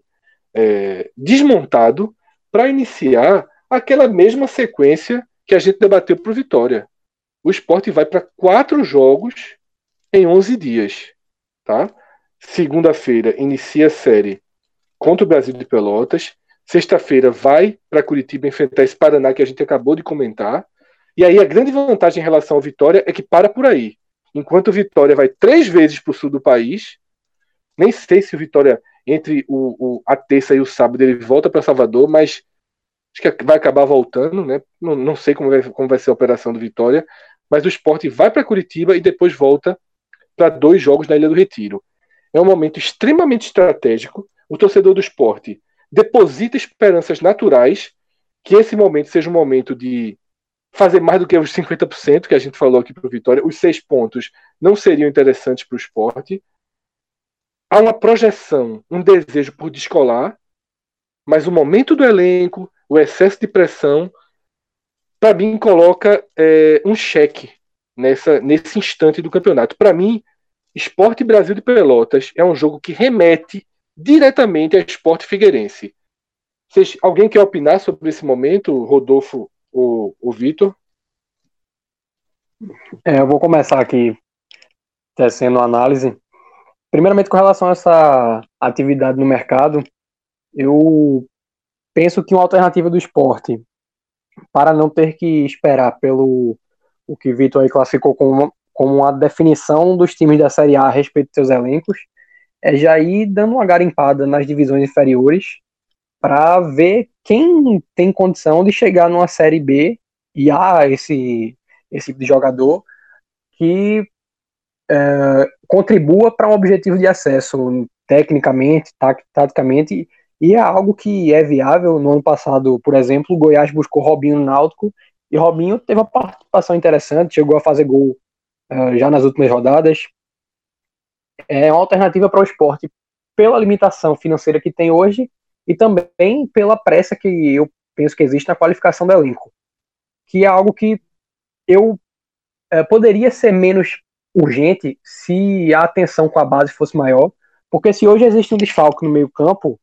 é, desmontado para iniciar aquela mesma sequência que a gente debateu para o Vitória. O esporte vai para quatro jogos em 11 dias. Tá? Segunda-feira inicia a série contra o Brasil de Pelotas. Sexta-feira vai para Curitiba enfrentar esse Paraná que a gente acabou de comentar. E aí a grande vantagem em relação ao Vitória é que para por aí. Enquanto o Vitória vai três vezes para o sul do país, nem sei se o Vitória, entre o, o, a terça e o sábado, ele volta para Salvador, mas acho que vai acabar voltando, né? Não, não sei como vai, como vai ser a operação do Vitória, mas o esporte vai para Curitiba e depois volta para dois jogos na Ilha do Retiro. É um momento extremamente estratégico. O torcedor do esporte deposita esperanças naturais que esse momento seja um momento de fazer mais do que os 50% que a gente falou aqui para o Vitória. Os seis pontos não seriam interessantes para o esporte. Há uma projeção, um desejo por descolar, mas o momento do elenco, o excesso de pressão, para mim coloca é, um cheque nessa, nesse instante do campeonato. Para mim, Esporte Brasil de Pelotas é um jogo que remete diretamente a Esporte Figueirense. Vocês, alguém quer opinar sobre esse momento, Rodolfo ou, Vitor? É, eu vou começar aqui tecendo análise. Primeiramente, com relação a essa atividade no mercado, eu penso que uma alternativa do esporte, para não ter que esperar pelo o que Vitor aí classificou como, como uma definição dos times da Série A a respeito de seus elencos, é já ir dando uma garimpada nas divisões inferiores para ver quem tem condição de chegar numa Série B e há esse, esse tipo de jogador que é, contribua para um objetivo de acesso tecnicamente, taticamente e é algo que é viável. No ano passado, por exemplo, o Goiás buscou Robinho no Náutico e Robinho teve uma participação interessante, chegou a fazer gol uh, já nas últimas rodadas. É uma alternativa para o esporte pela limitação financeira que tem hoje e também pela pressa que eu penso que existe na qualificação do elenco, que é algo que eu uh, poderia ser menos urgente se a atenção com a base fosse maior, porque se hoje existe um desfalque no meio campo,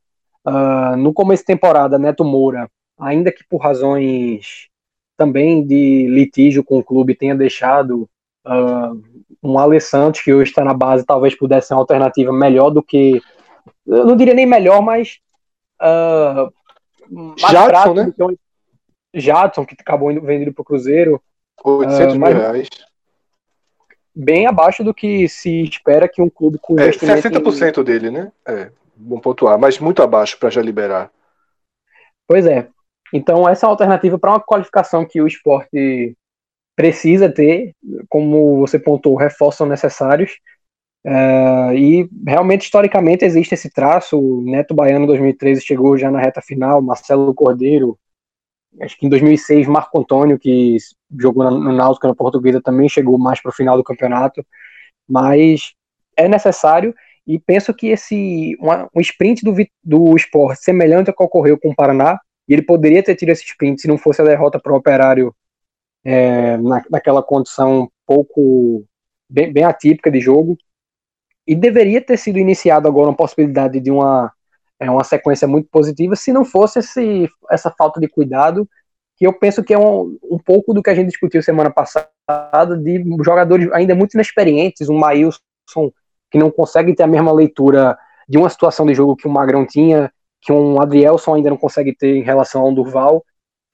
Uh, no começo de temporada, Neto Moura, ainda que por razões também de litígio com o clube, tenha deixado uh, um Alessandro, que hoje está na base, talvez pudesse ser uma alternativa melhor do que. Eu não diria nem melhor, mas. Uh, mais Jadson, né? Que Jadson, que acabou indo vendido para o Cruzeiro. 800 mil reais. Bem abaixo do que se espera que um clube com é, investimento. É, 60% em... dele, né? É bom pontuar, mas muito abaixo para já liberar. Pois é. Então, essa é alternativa para uma qualificação que o esporte precisa ter, como você pontuou, reforços são necessários. Uh, e realmente, historicamente, existe esse traço. O Neto Baiano, em 2013, chegou já na reta final. Marcelo Cordeiro, acho que em 2006, Marco Antônio, que jogou no Náutico na Portuguesa, também chegou mais para o final do campeonato. Mas é necessário e penso que esse uma, um sprint do, do esporte semelhante ao que ocorreu com o Paraná, e ele poderia ter tido esse sprint se não fosse a derrota para o Operário é, na, naquela condição pouco bem, bem, atípica de jogo, e deveria ter sido iniciado agora uma possibilidade de uma, é, uma sequência muito positiva se não fosse esse, essa falta de cuidado, que eu penso que é um, um pouco do que a gente discutiu semana passada, de jogadores ainda muito inexperientes, um Maílson que não consegue ter a mesma leitura de uma situação de jogo que o Magrão tinha, que um Adrielson ainda não consegue ter em relação ao Durval.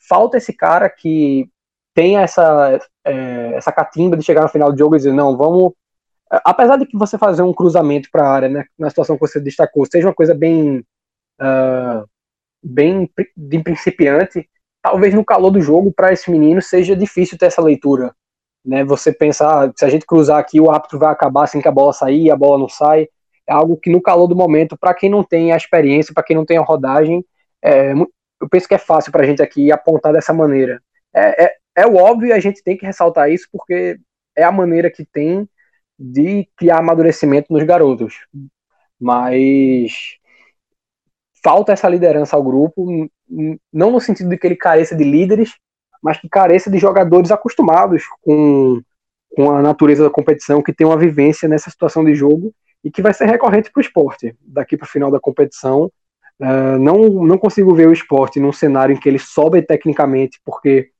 Falta esse cara que tenha essa, é, essa catimba de chegar no final do jogo e dizer, não, vamos. Apesar de que você fazer um cruzamento para a área, né, na situação que você destacou, seja uma coisa bem. Uh, bem de principiante, talvez no calor do jogo, para esse menino, seja difícil ter essa leitura né? Você pensar, se a gente cruzar aqui, o árbitro vai acabar assim que a bola sair, a bola não sai. É algo que no calor do momento, para quem não tem a experiência, para quem não tem a rodagem, é, eu penso que é fácil para a gente aqui apontar dessa maneira. É, é, é óbvio e a gente tem que ressaltar isso porque é a maneira que tem de criar amadurecimento nos garotos. Mas falta essa liderança ao grupo, não no sentido de que ele careça de líderes, mas que careça de jogadores acostumados com, com a natureza da competição, que tem uma vivência nessa situação de jogo e que vai ser recorrente para o esporte daqui para o final da competição. Uh, não, não consigo ver o esporte num cenário em que ele sobe tecnicamente, porque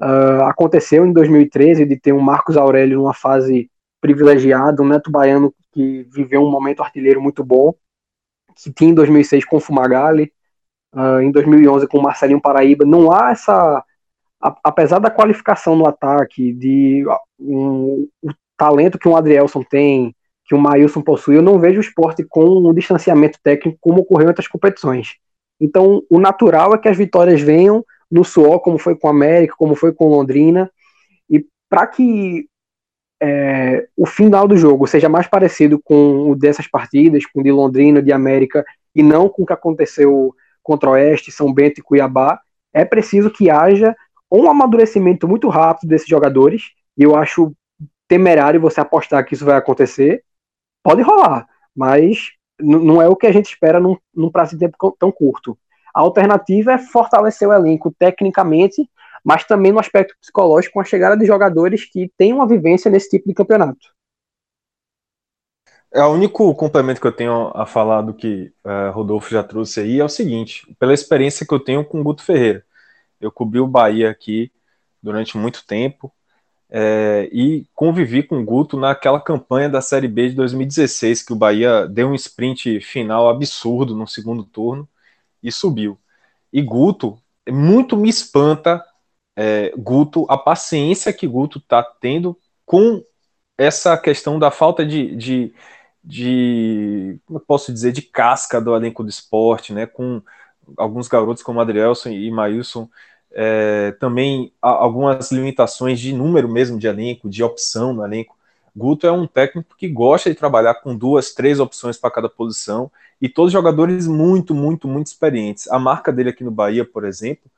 uh, aconteceu em 2013 de ter um Marcos Aurélio numa fase privilegiada, um Neto Baiano que viveu um momento artilheiro muito bom, que tinha em 2006 com o Fumagalli, uh, em 2011 com o Marcelinho Paraíba. Não há essa a, apesar da qualificação no ataque, de um, o talento que um Adrielson tem, que o Maílson possui, eu não vejo o esporte com um distanciamento técnico como ocorreu em outras competições. Então, o natural é que as vitórias venham no suor, como foi com a América, como foi com Londrina, e para que é, o final do jogo seja mais parecido com o dessas partidas, com o de Londrina, de América, e não com o que aconteceu contra o Oeste, São Bento e Cuiabá, é preciso que haja um amadurecimento muito rápido desses jogadores, e eu acho temerário você apostar que isso vai acontecer. Pode rolar, mas não é o que a gente espera num, num prazo de tempo tão curto. A alternativa é fortalecer o elenco tecnicamente, mas também no aspecto psicológico, com a chegada de jogadores que têm uma vivência nesse tipo de campeonato. É, o único complemento que eu tenho a falar do que uh, Rodolfo já trouxe aí é o seguinte: pela experiência que eu tenho com o Guto Ferreira. Eu cobri o Bahia aqui durante muito tempo é, e convivi com o Guto naquela campanha da Série B de 2016, que o Bahia deu um sprint final absurdo no segundo turno e subiu. E Guto, muito me espanta, é, Guto, a paciência que Guto está tendo com essa questão da falta de, de de, como posso dizer, de casca do elenco do esporte, né, com alguns garotos como Adrielson e Maílson, é, também algumas limitações de número mesmo de elenco, de opção no elenco. Guto é um técnico que gosta de trabalhar com duas, três opções para cada posição e todos jogadores muito, muito, muito experientes. A marca dele aqui no Bahia, por exemplo,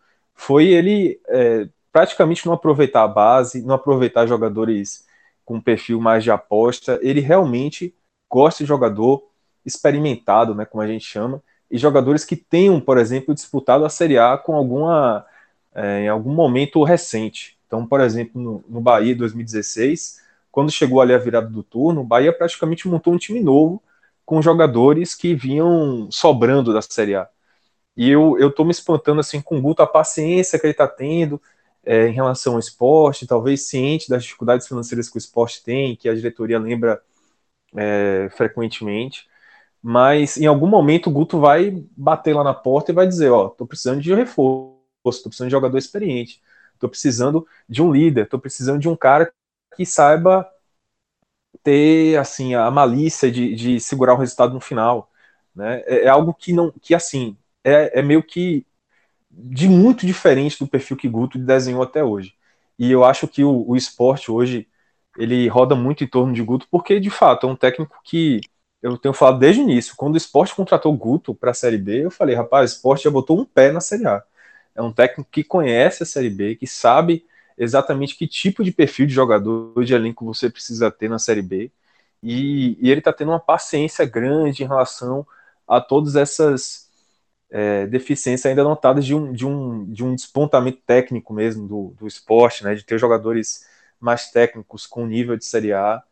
foi ele é, praticamente não aproveitar a base, não aproveitar jogadores com perfil mais de aposta. Ele realmente gosta de jogador experimentado, né, como a gente chama, e jogadores que tenham, por exemplo, disputado a Série A com alguma é, em algum momento recente. Então, por exemplo, no, no Bahia 2016, quando chegou ali a virada do turno, o Bahia praticamente montou um time novo com jogadores que vinham sobrando da Série A. E eu, eu tô me espantando assim com o Guto, a paciência que ele está tendo é, em relação ao esporte, talvez ciente das dificuldades financeiras que o esporte tem, que a diretoria lembra é, frequentemente, mas em algum momento o Guto vai bater lá na porta e vai dizer, ó, tô precisando de reforço, tô precisando de jogador experiente, tô precisando de um líder, tô precisando de um cara que saiba ter assim a malícia de, de segurar o resultado no final, né? É, é algo que não, que assim é, é meio que de muito diferente do perfil que Guto desenhou até hoje. E eu acho que o, o esporte hoje ele roda muito em torno de Guto, porque de fato é um técnico que eu tenho falado desde o início. Quando o esporte contratou Guto para a Série B, eu falei, rapaz, o esporte já botou um pé na Série A. É um técnico que conhece a Série B, que sabe exatamente que tipo de perfil de jogador de elenco você precisa ter na Série B. E, e ele está tendo uma paciência grande em relação a todas essas é, deficiências ainda notadas de um, de, um, de um despontamento técnico mesmo do, do esporte, né, de ter jogadores mais técnicos com nível de Série A.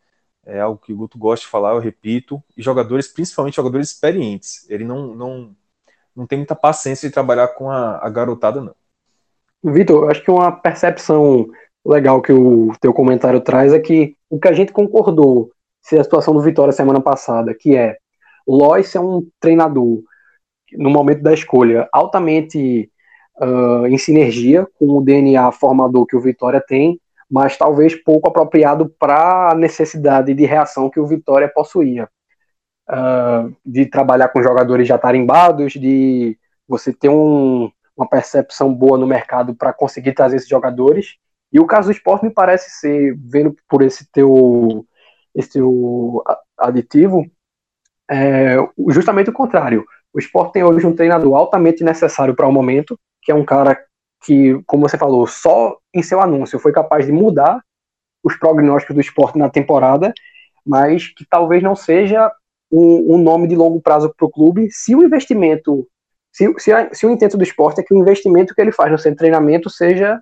É algo que o Guto gosta de falar, eu repito. E jogadores, principalmente jogadores experientes. Ele não, não, não tem muita paciência de trabalhar com a, a garotada, não. Vitor, acho que uma percepção legal que o teu comentário traz é que o que a gente concordou se a situação do Vitória semana passada, que é Lois é um treinador no momento da escolha altamente uh, em sinergia com o DNA formador que o Vitória tem, mas talvez pouco apropriado para a necessidade de reação que o Vitória possuía. Uh, de trabalhar com jogadores já tarimbados, de você ter um, uma percepção boa no mercado para conseguir trazer esses jogadores. E o caso do esporte me parece ser, vendo por esse teu, esse teu aditivo, é justamente o contrário. O esporte tem hoje um treinador altamente necessário para o momento, que é um cara que, como você falou, só em seu anúncio foi capaz de mudar os prognósticos do esporte na temporada, mas que talvez não seja um, um nome de longo prazo para o clube se o investimento, se, se, a, se, o intento do esporte é que o investimento que ele faz no seu treinamento seja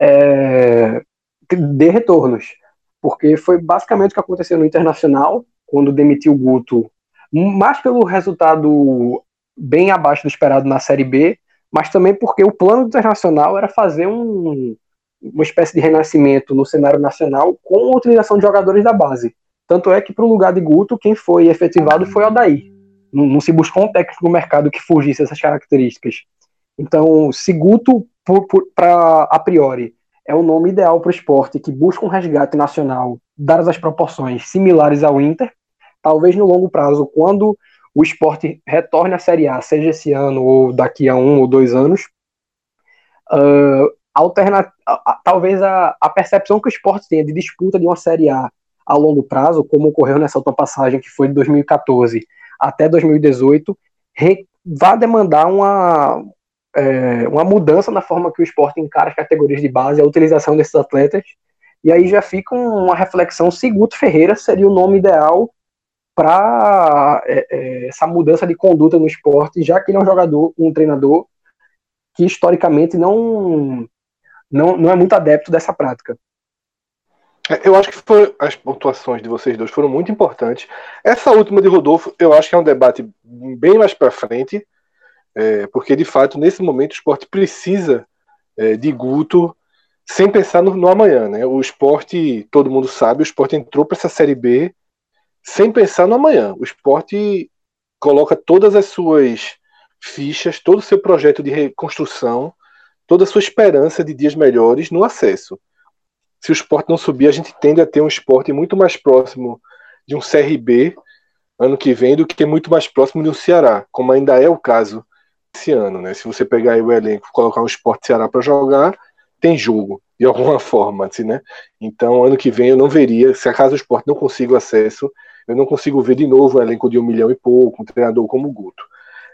é, dê retornos. Porque foi basicamente o que aconteceu no Internacional, quando demitiu o Guto, mais pelo resultado bem abaixo do esperado na Série B, mas também porque o plano internacional era fazer um, uma espécie de renascimento no cenário nacional com a utilização de jogadores da base. Tanto é que, para o lugar de Guto, quem foi efetivado foi o Odair. Não, não, se buscou um técnico no mercado que fugisse dessas características. Então, se Guto, para a priori, é o nome ideal para o esporte que busca um resgate nacional, dadas as proporções similares ao Inter, talvez no longo prazo, quando o esporte retorne à Série A, seja esse ano ou daqui a um ou dois anos, uh, alterna talvez a, a percepção que o esporte tenha de disputa de uma Série A a longo prazo, como ocorreu nessa última passagem, que foi de 2014 até 2018, re, vai demandar uma, é, uma mudança na forma que o esporte encara as categorias de base, a utilização desses atletas, e aí já fica uma reflexão se Guto Ferreira seria o nome ideal para é, é, essa mudança de conduta no esporte, já que ele é um jogador, um treinador que historicamente não, não, não é muito adepto dessa prática. É, eu acho que foi, as pontuações de vocês dois foram muito importantes. Essa última de Rodolfo, eu acho que é um debate bem mais para frente, é, porque de fato, nesse momento, o esporte precisa é, de Guto sem pensar no, no, amanhã. Né? O esporte, todo mundo sabe, o esporte entrou para essa Série B sem pensar no amanhã. O esporte coloca todas as suas fichas, todo o seu projeto de reconstrução, toda a sua esperança de dias melhores no acesso se o esporte não subir, a gente tende a ter um esporte muito mais próximo de um CRB ano que vem do que muito mais próximo de um Ceará, como ainda é o caso esse ano. Né? Se você pegar o elenco colocar um esporte Ceará para jogar, tem jogo, de alguma <laughs> forma. Assim, né? Então, ano que vem eu não veria, se acaso o esporte não consiga acesso, eu não consigo ver de novo um elenco de um milhão e pouco, um treinador como o Guto.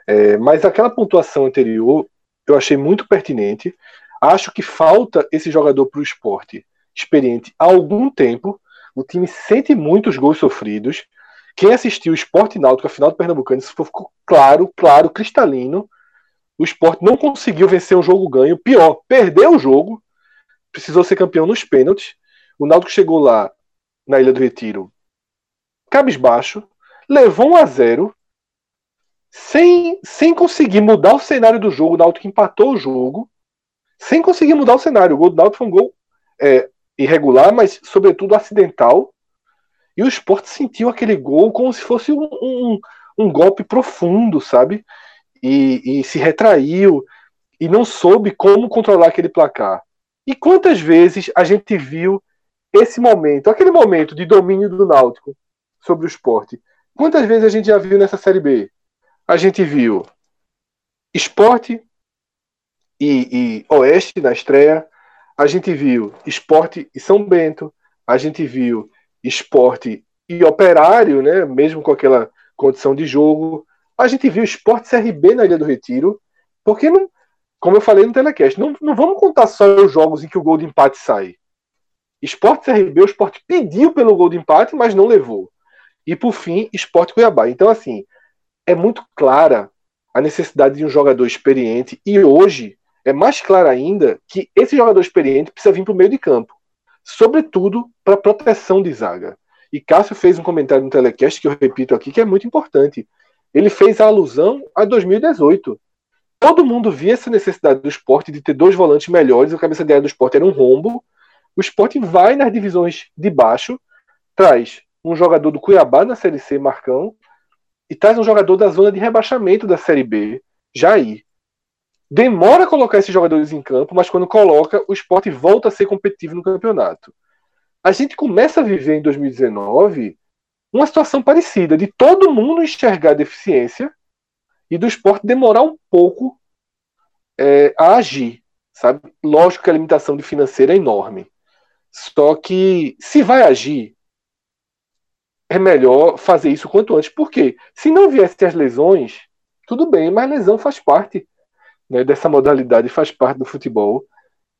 É, mas aquela pontuação anterior eu achei muito pertinente. Acho que falta esse jogador para o esporte experiente há algum tempo. O time sente muitos gols sofridos. Quem assistiu o Esporte Náutico, a final do Pernambucano, isso ficou claro, claro, cristalino. O esporte não conseguiu vencer um jogo ganho. Pior, perdeu o jogo. Precisou ser campeão nos pênaltis. O Náutico chegou lá na Ilha do Retiro, cabisbaixo, levou um a 0 sem, sem conseguir mudar o cenário do jogo. O Náutico empatou o jogo, sem conseguir mudar o cenário. O gol do Náutico foi um gol é, irregular, mas sobretudo acidental. E o esporte sentiu aquele gol como se fosse um, um, um golpe profundo, sabe? E, e, se retraiu e não soube como controlar aquele placar. E quantas vezes a gente viu esse momento, aquele momento de domínio do Náutico sobre o esporte? Quantas vezes a gente já viu nessa Série B? A gente viu esporte e, e Oeste na estreia, a gente viu esporte e São Bento, a gente viu esporte e operário, né, mesmo com aquela condição de jogo, a gente viu esporte CRB na Ilha do Retiro, porque não, como eu falei no telecast, não, não vamos contar só os jogos em que o gol de empate sai. Esporte CRB, o esporte pediu pelo gol de empate, mas não levou. E por fim, esporte Cuiabá. Então, assim, é muito clara a necessidade de um jogador experiente, e hoje é mais claro ainda que esse jogador experiente precisa vir para o meio de campo, sobretudo para proteção de zaga. E Cássio fez um comentário no telecast que eu repito aqui que é muito importante. Ele fez a alusão a 2018. Todo mundo via essa necessidade do esporte de ter dois volantes melhores, a cabeça de área do esporte era um rombo. O esporte vai nas divisões de baixo, traz um jogador do Cuiabá na Série C, Marcão, e traz um jogador da zona de rebaixamento da Série B, Jair demora a colocar esses jogadores em campo, mas quando coloca, o esporte volta a ser competitivo no campeonato. A gente começa a viver em 2019 uma situação parecida, de todo mundo enxergar a deficiência e do esporte demorar um pouco é, a agir. Sabe? Lógico que a limitação de financeira é enorme. Só que se vai agir, é melhor fazer isso quanto antes. Por quê? Se não viessem as lesões, tudo bem, mas lesão faz parte né, dessa modalidade faz parte do futebol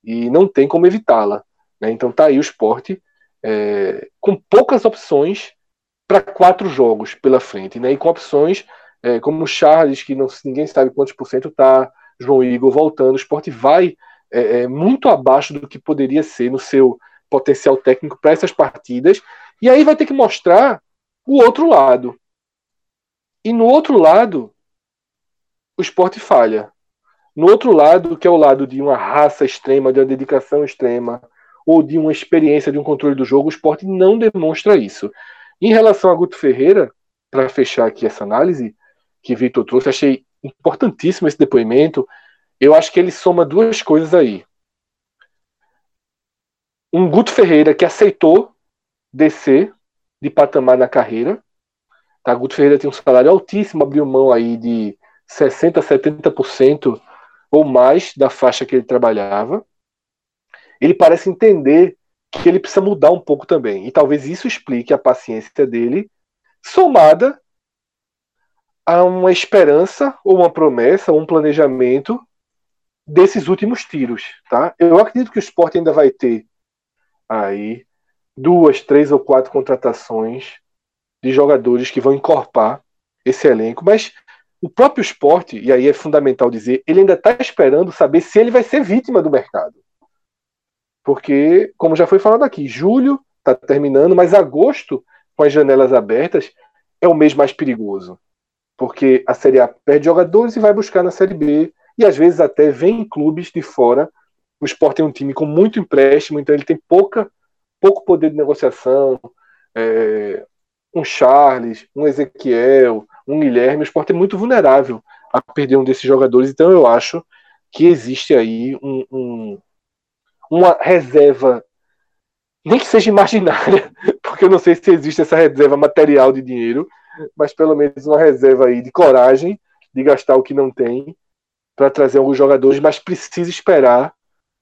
e não tem como evitá-la. Né? Então tá aí o esporte é, com poucas opções para quatro jogos pela frente, né? E com opções é, como o Charles, que não, ninguém sabe quantos por cento tá, João Igor voltando, o esporte vai é, é muito abaixo do que poderia ser no seu potencial técnico para essas partidas, e aí vai ter que mostrar o outro lado. E no outro lado, o esporte falha. No outro lado, que é o lado de uma raça extrema, de uma dedicação extrema, ou de uma experiência de um controle do jogo, o esporte não demonstra isso. Em relação a Guto Ferreira, para fechar aqui essa análise que Vitor trouxe, achei importantíssimo esse depoimento. Eu acho que ele soma duas coisas aí. Um Guto Ferreira que aceitou descer de patamar na carreira, Tá? Guto Ferreira tem um salário altíssimo, abriu mão aí de 60%, 70% ou mais da faixa que ele trabalhava. Ele parece entender que ele precisa mudar um pouco também. E talvez isso explique a paciência dele, somada a uma esperança, ou uma promessa, ou um planejamento desses últimos tiros. Tá? Eu acredito que o esporte ainda vai ter aí duas, três ou quatro contratações de jogadores que vão encorpar esse elenco, mas o próprio esporte, e aí é fundamental dizer, ele ainda está esperando saber se ele vai ser vítima do mercado. Porque, como já foi falado aqui, julho está terminando, mas agosto, com as janelas abertas, é o mês mais perigoso. Porque a Série A perde jogadores e vai buscar na Série B, e às vezes até vem clubes de fora. O Sport tem um time com muito empréstimo, então ele tem pouca, pouco poder de negociação. É, um Charles, um Ezequiel, um Guilherme, o Sport é muito vulnerável a perder um desses jogadores, então eu acho que existe aí um, um, uma reserva, nem que seja imaginária, <laughs> porque eu não sei se existe essa reserva material de dinheiro, mas pelo menos uma reserva aí de coragem de gastar o que não tem para trazer alguns jogadores, mas precisa esperar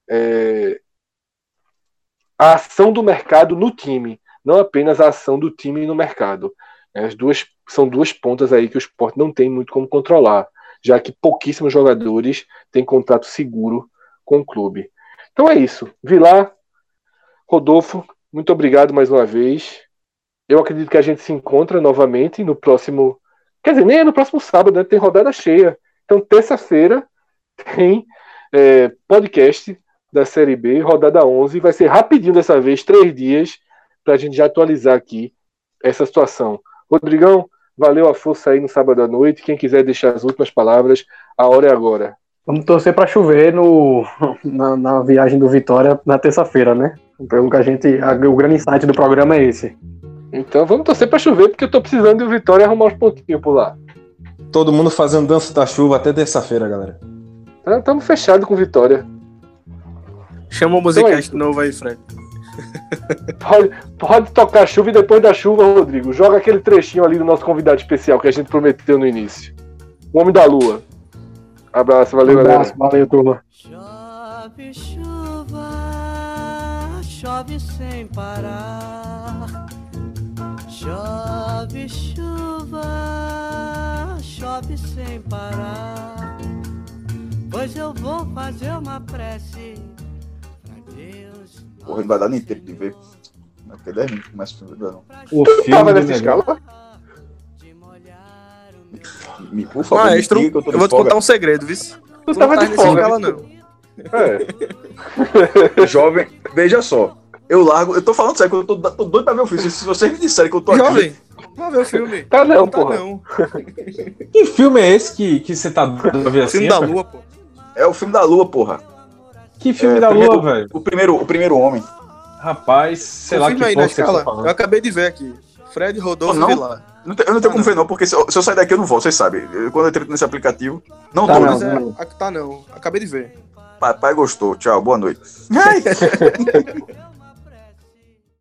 é, a ação do mercado no time, não apenas a ação do time no mercado. As duas são duas pontas aí que o esporte não tem muito como controlar, já que pouquíssimos jogadores têm contrato seguro com o clube. Então é isso. Vilar, Rodolfo, muito obrigado mais uma vez. Eu acredito que a gente se encontra novamente no próximo. Quer dizer, nem é no próximo sábado, né? Tem rodada cheia. Então, terça-feira <laughs> tem é, podcast da Série B, rodada 11. Vai ser rapidinho dessa vez, três dias, para a gente já atualizar aqui essa situação. Rodrigão, valeu a força aí no sábado à noite. Quem quiser deixar as últimas palavras, a hora é agora. Vamos torcer para chover no, na, na, viagem do Vitória na terça-feira, né? Pelo que a gente. A, o grande insight do programa é esse. Então vamos torcer para chover, porque eu tô precisando de Vitória arrumar uns pontinhos por lá. Todo mundo fazendo dança da chuva até terça-feira, galera. Estamos tá, fechados com Vitória. Chama o musicast então é novo aí, Fred. Pode, pode tocar chuva e depois da chuva, Rodrigo. Joga aquele trechinho ali do nosso convidado especial que a gente prometeu no início. O Homem da Lua. Abraço, valeu, um abraço, galera. Valeu, turma. Chove chuva, chove sem parar. Chove chuva, chove sem parar. Pois eu vou fazer uma prece. Porra, ele vai dar nem tempo de ver. Não tem 10 minutos começa o filme, não. O filme tava nessa escala? Me, por favor, Maestro, eu, eu vou te contar um segredo, viu? Tu, tu tava de folga. não. É. <laughs> Jovem, veja só. Eu largo, eu tô falando sério, eu tô, tô doido pra ver o filme. Se vocês me disserem que eu tô Jovem, aqui. Vamos ver o filme. Tá não, não tá porra. não. que filme é esse que, que você tá dando ver assim? O filme da Lua, pô. É o filme da Lua, porra. Que filme é, da primeiro, Lua, velho? O primeiro, o primeiro homem. Rapaz, sei lá que aí na escala. Eu acabei de ver aqui. Fred Rodolfo oh, Vilar. Não eu não tenho ah, como não. ver, não, porque se eu, se eu, sair daqui eu não vou, vocês sabem. Eu, quando eu entrei nesse aplicativo. Não tá, tô, não, né? É, tá não. Acabei de ver. Papai gostou. Tchau, boa noite. <laughs>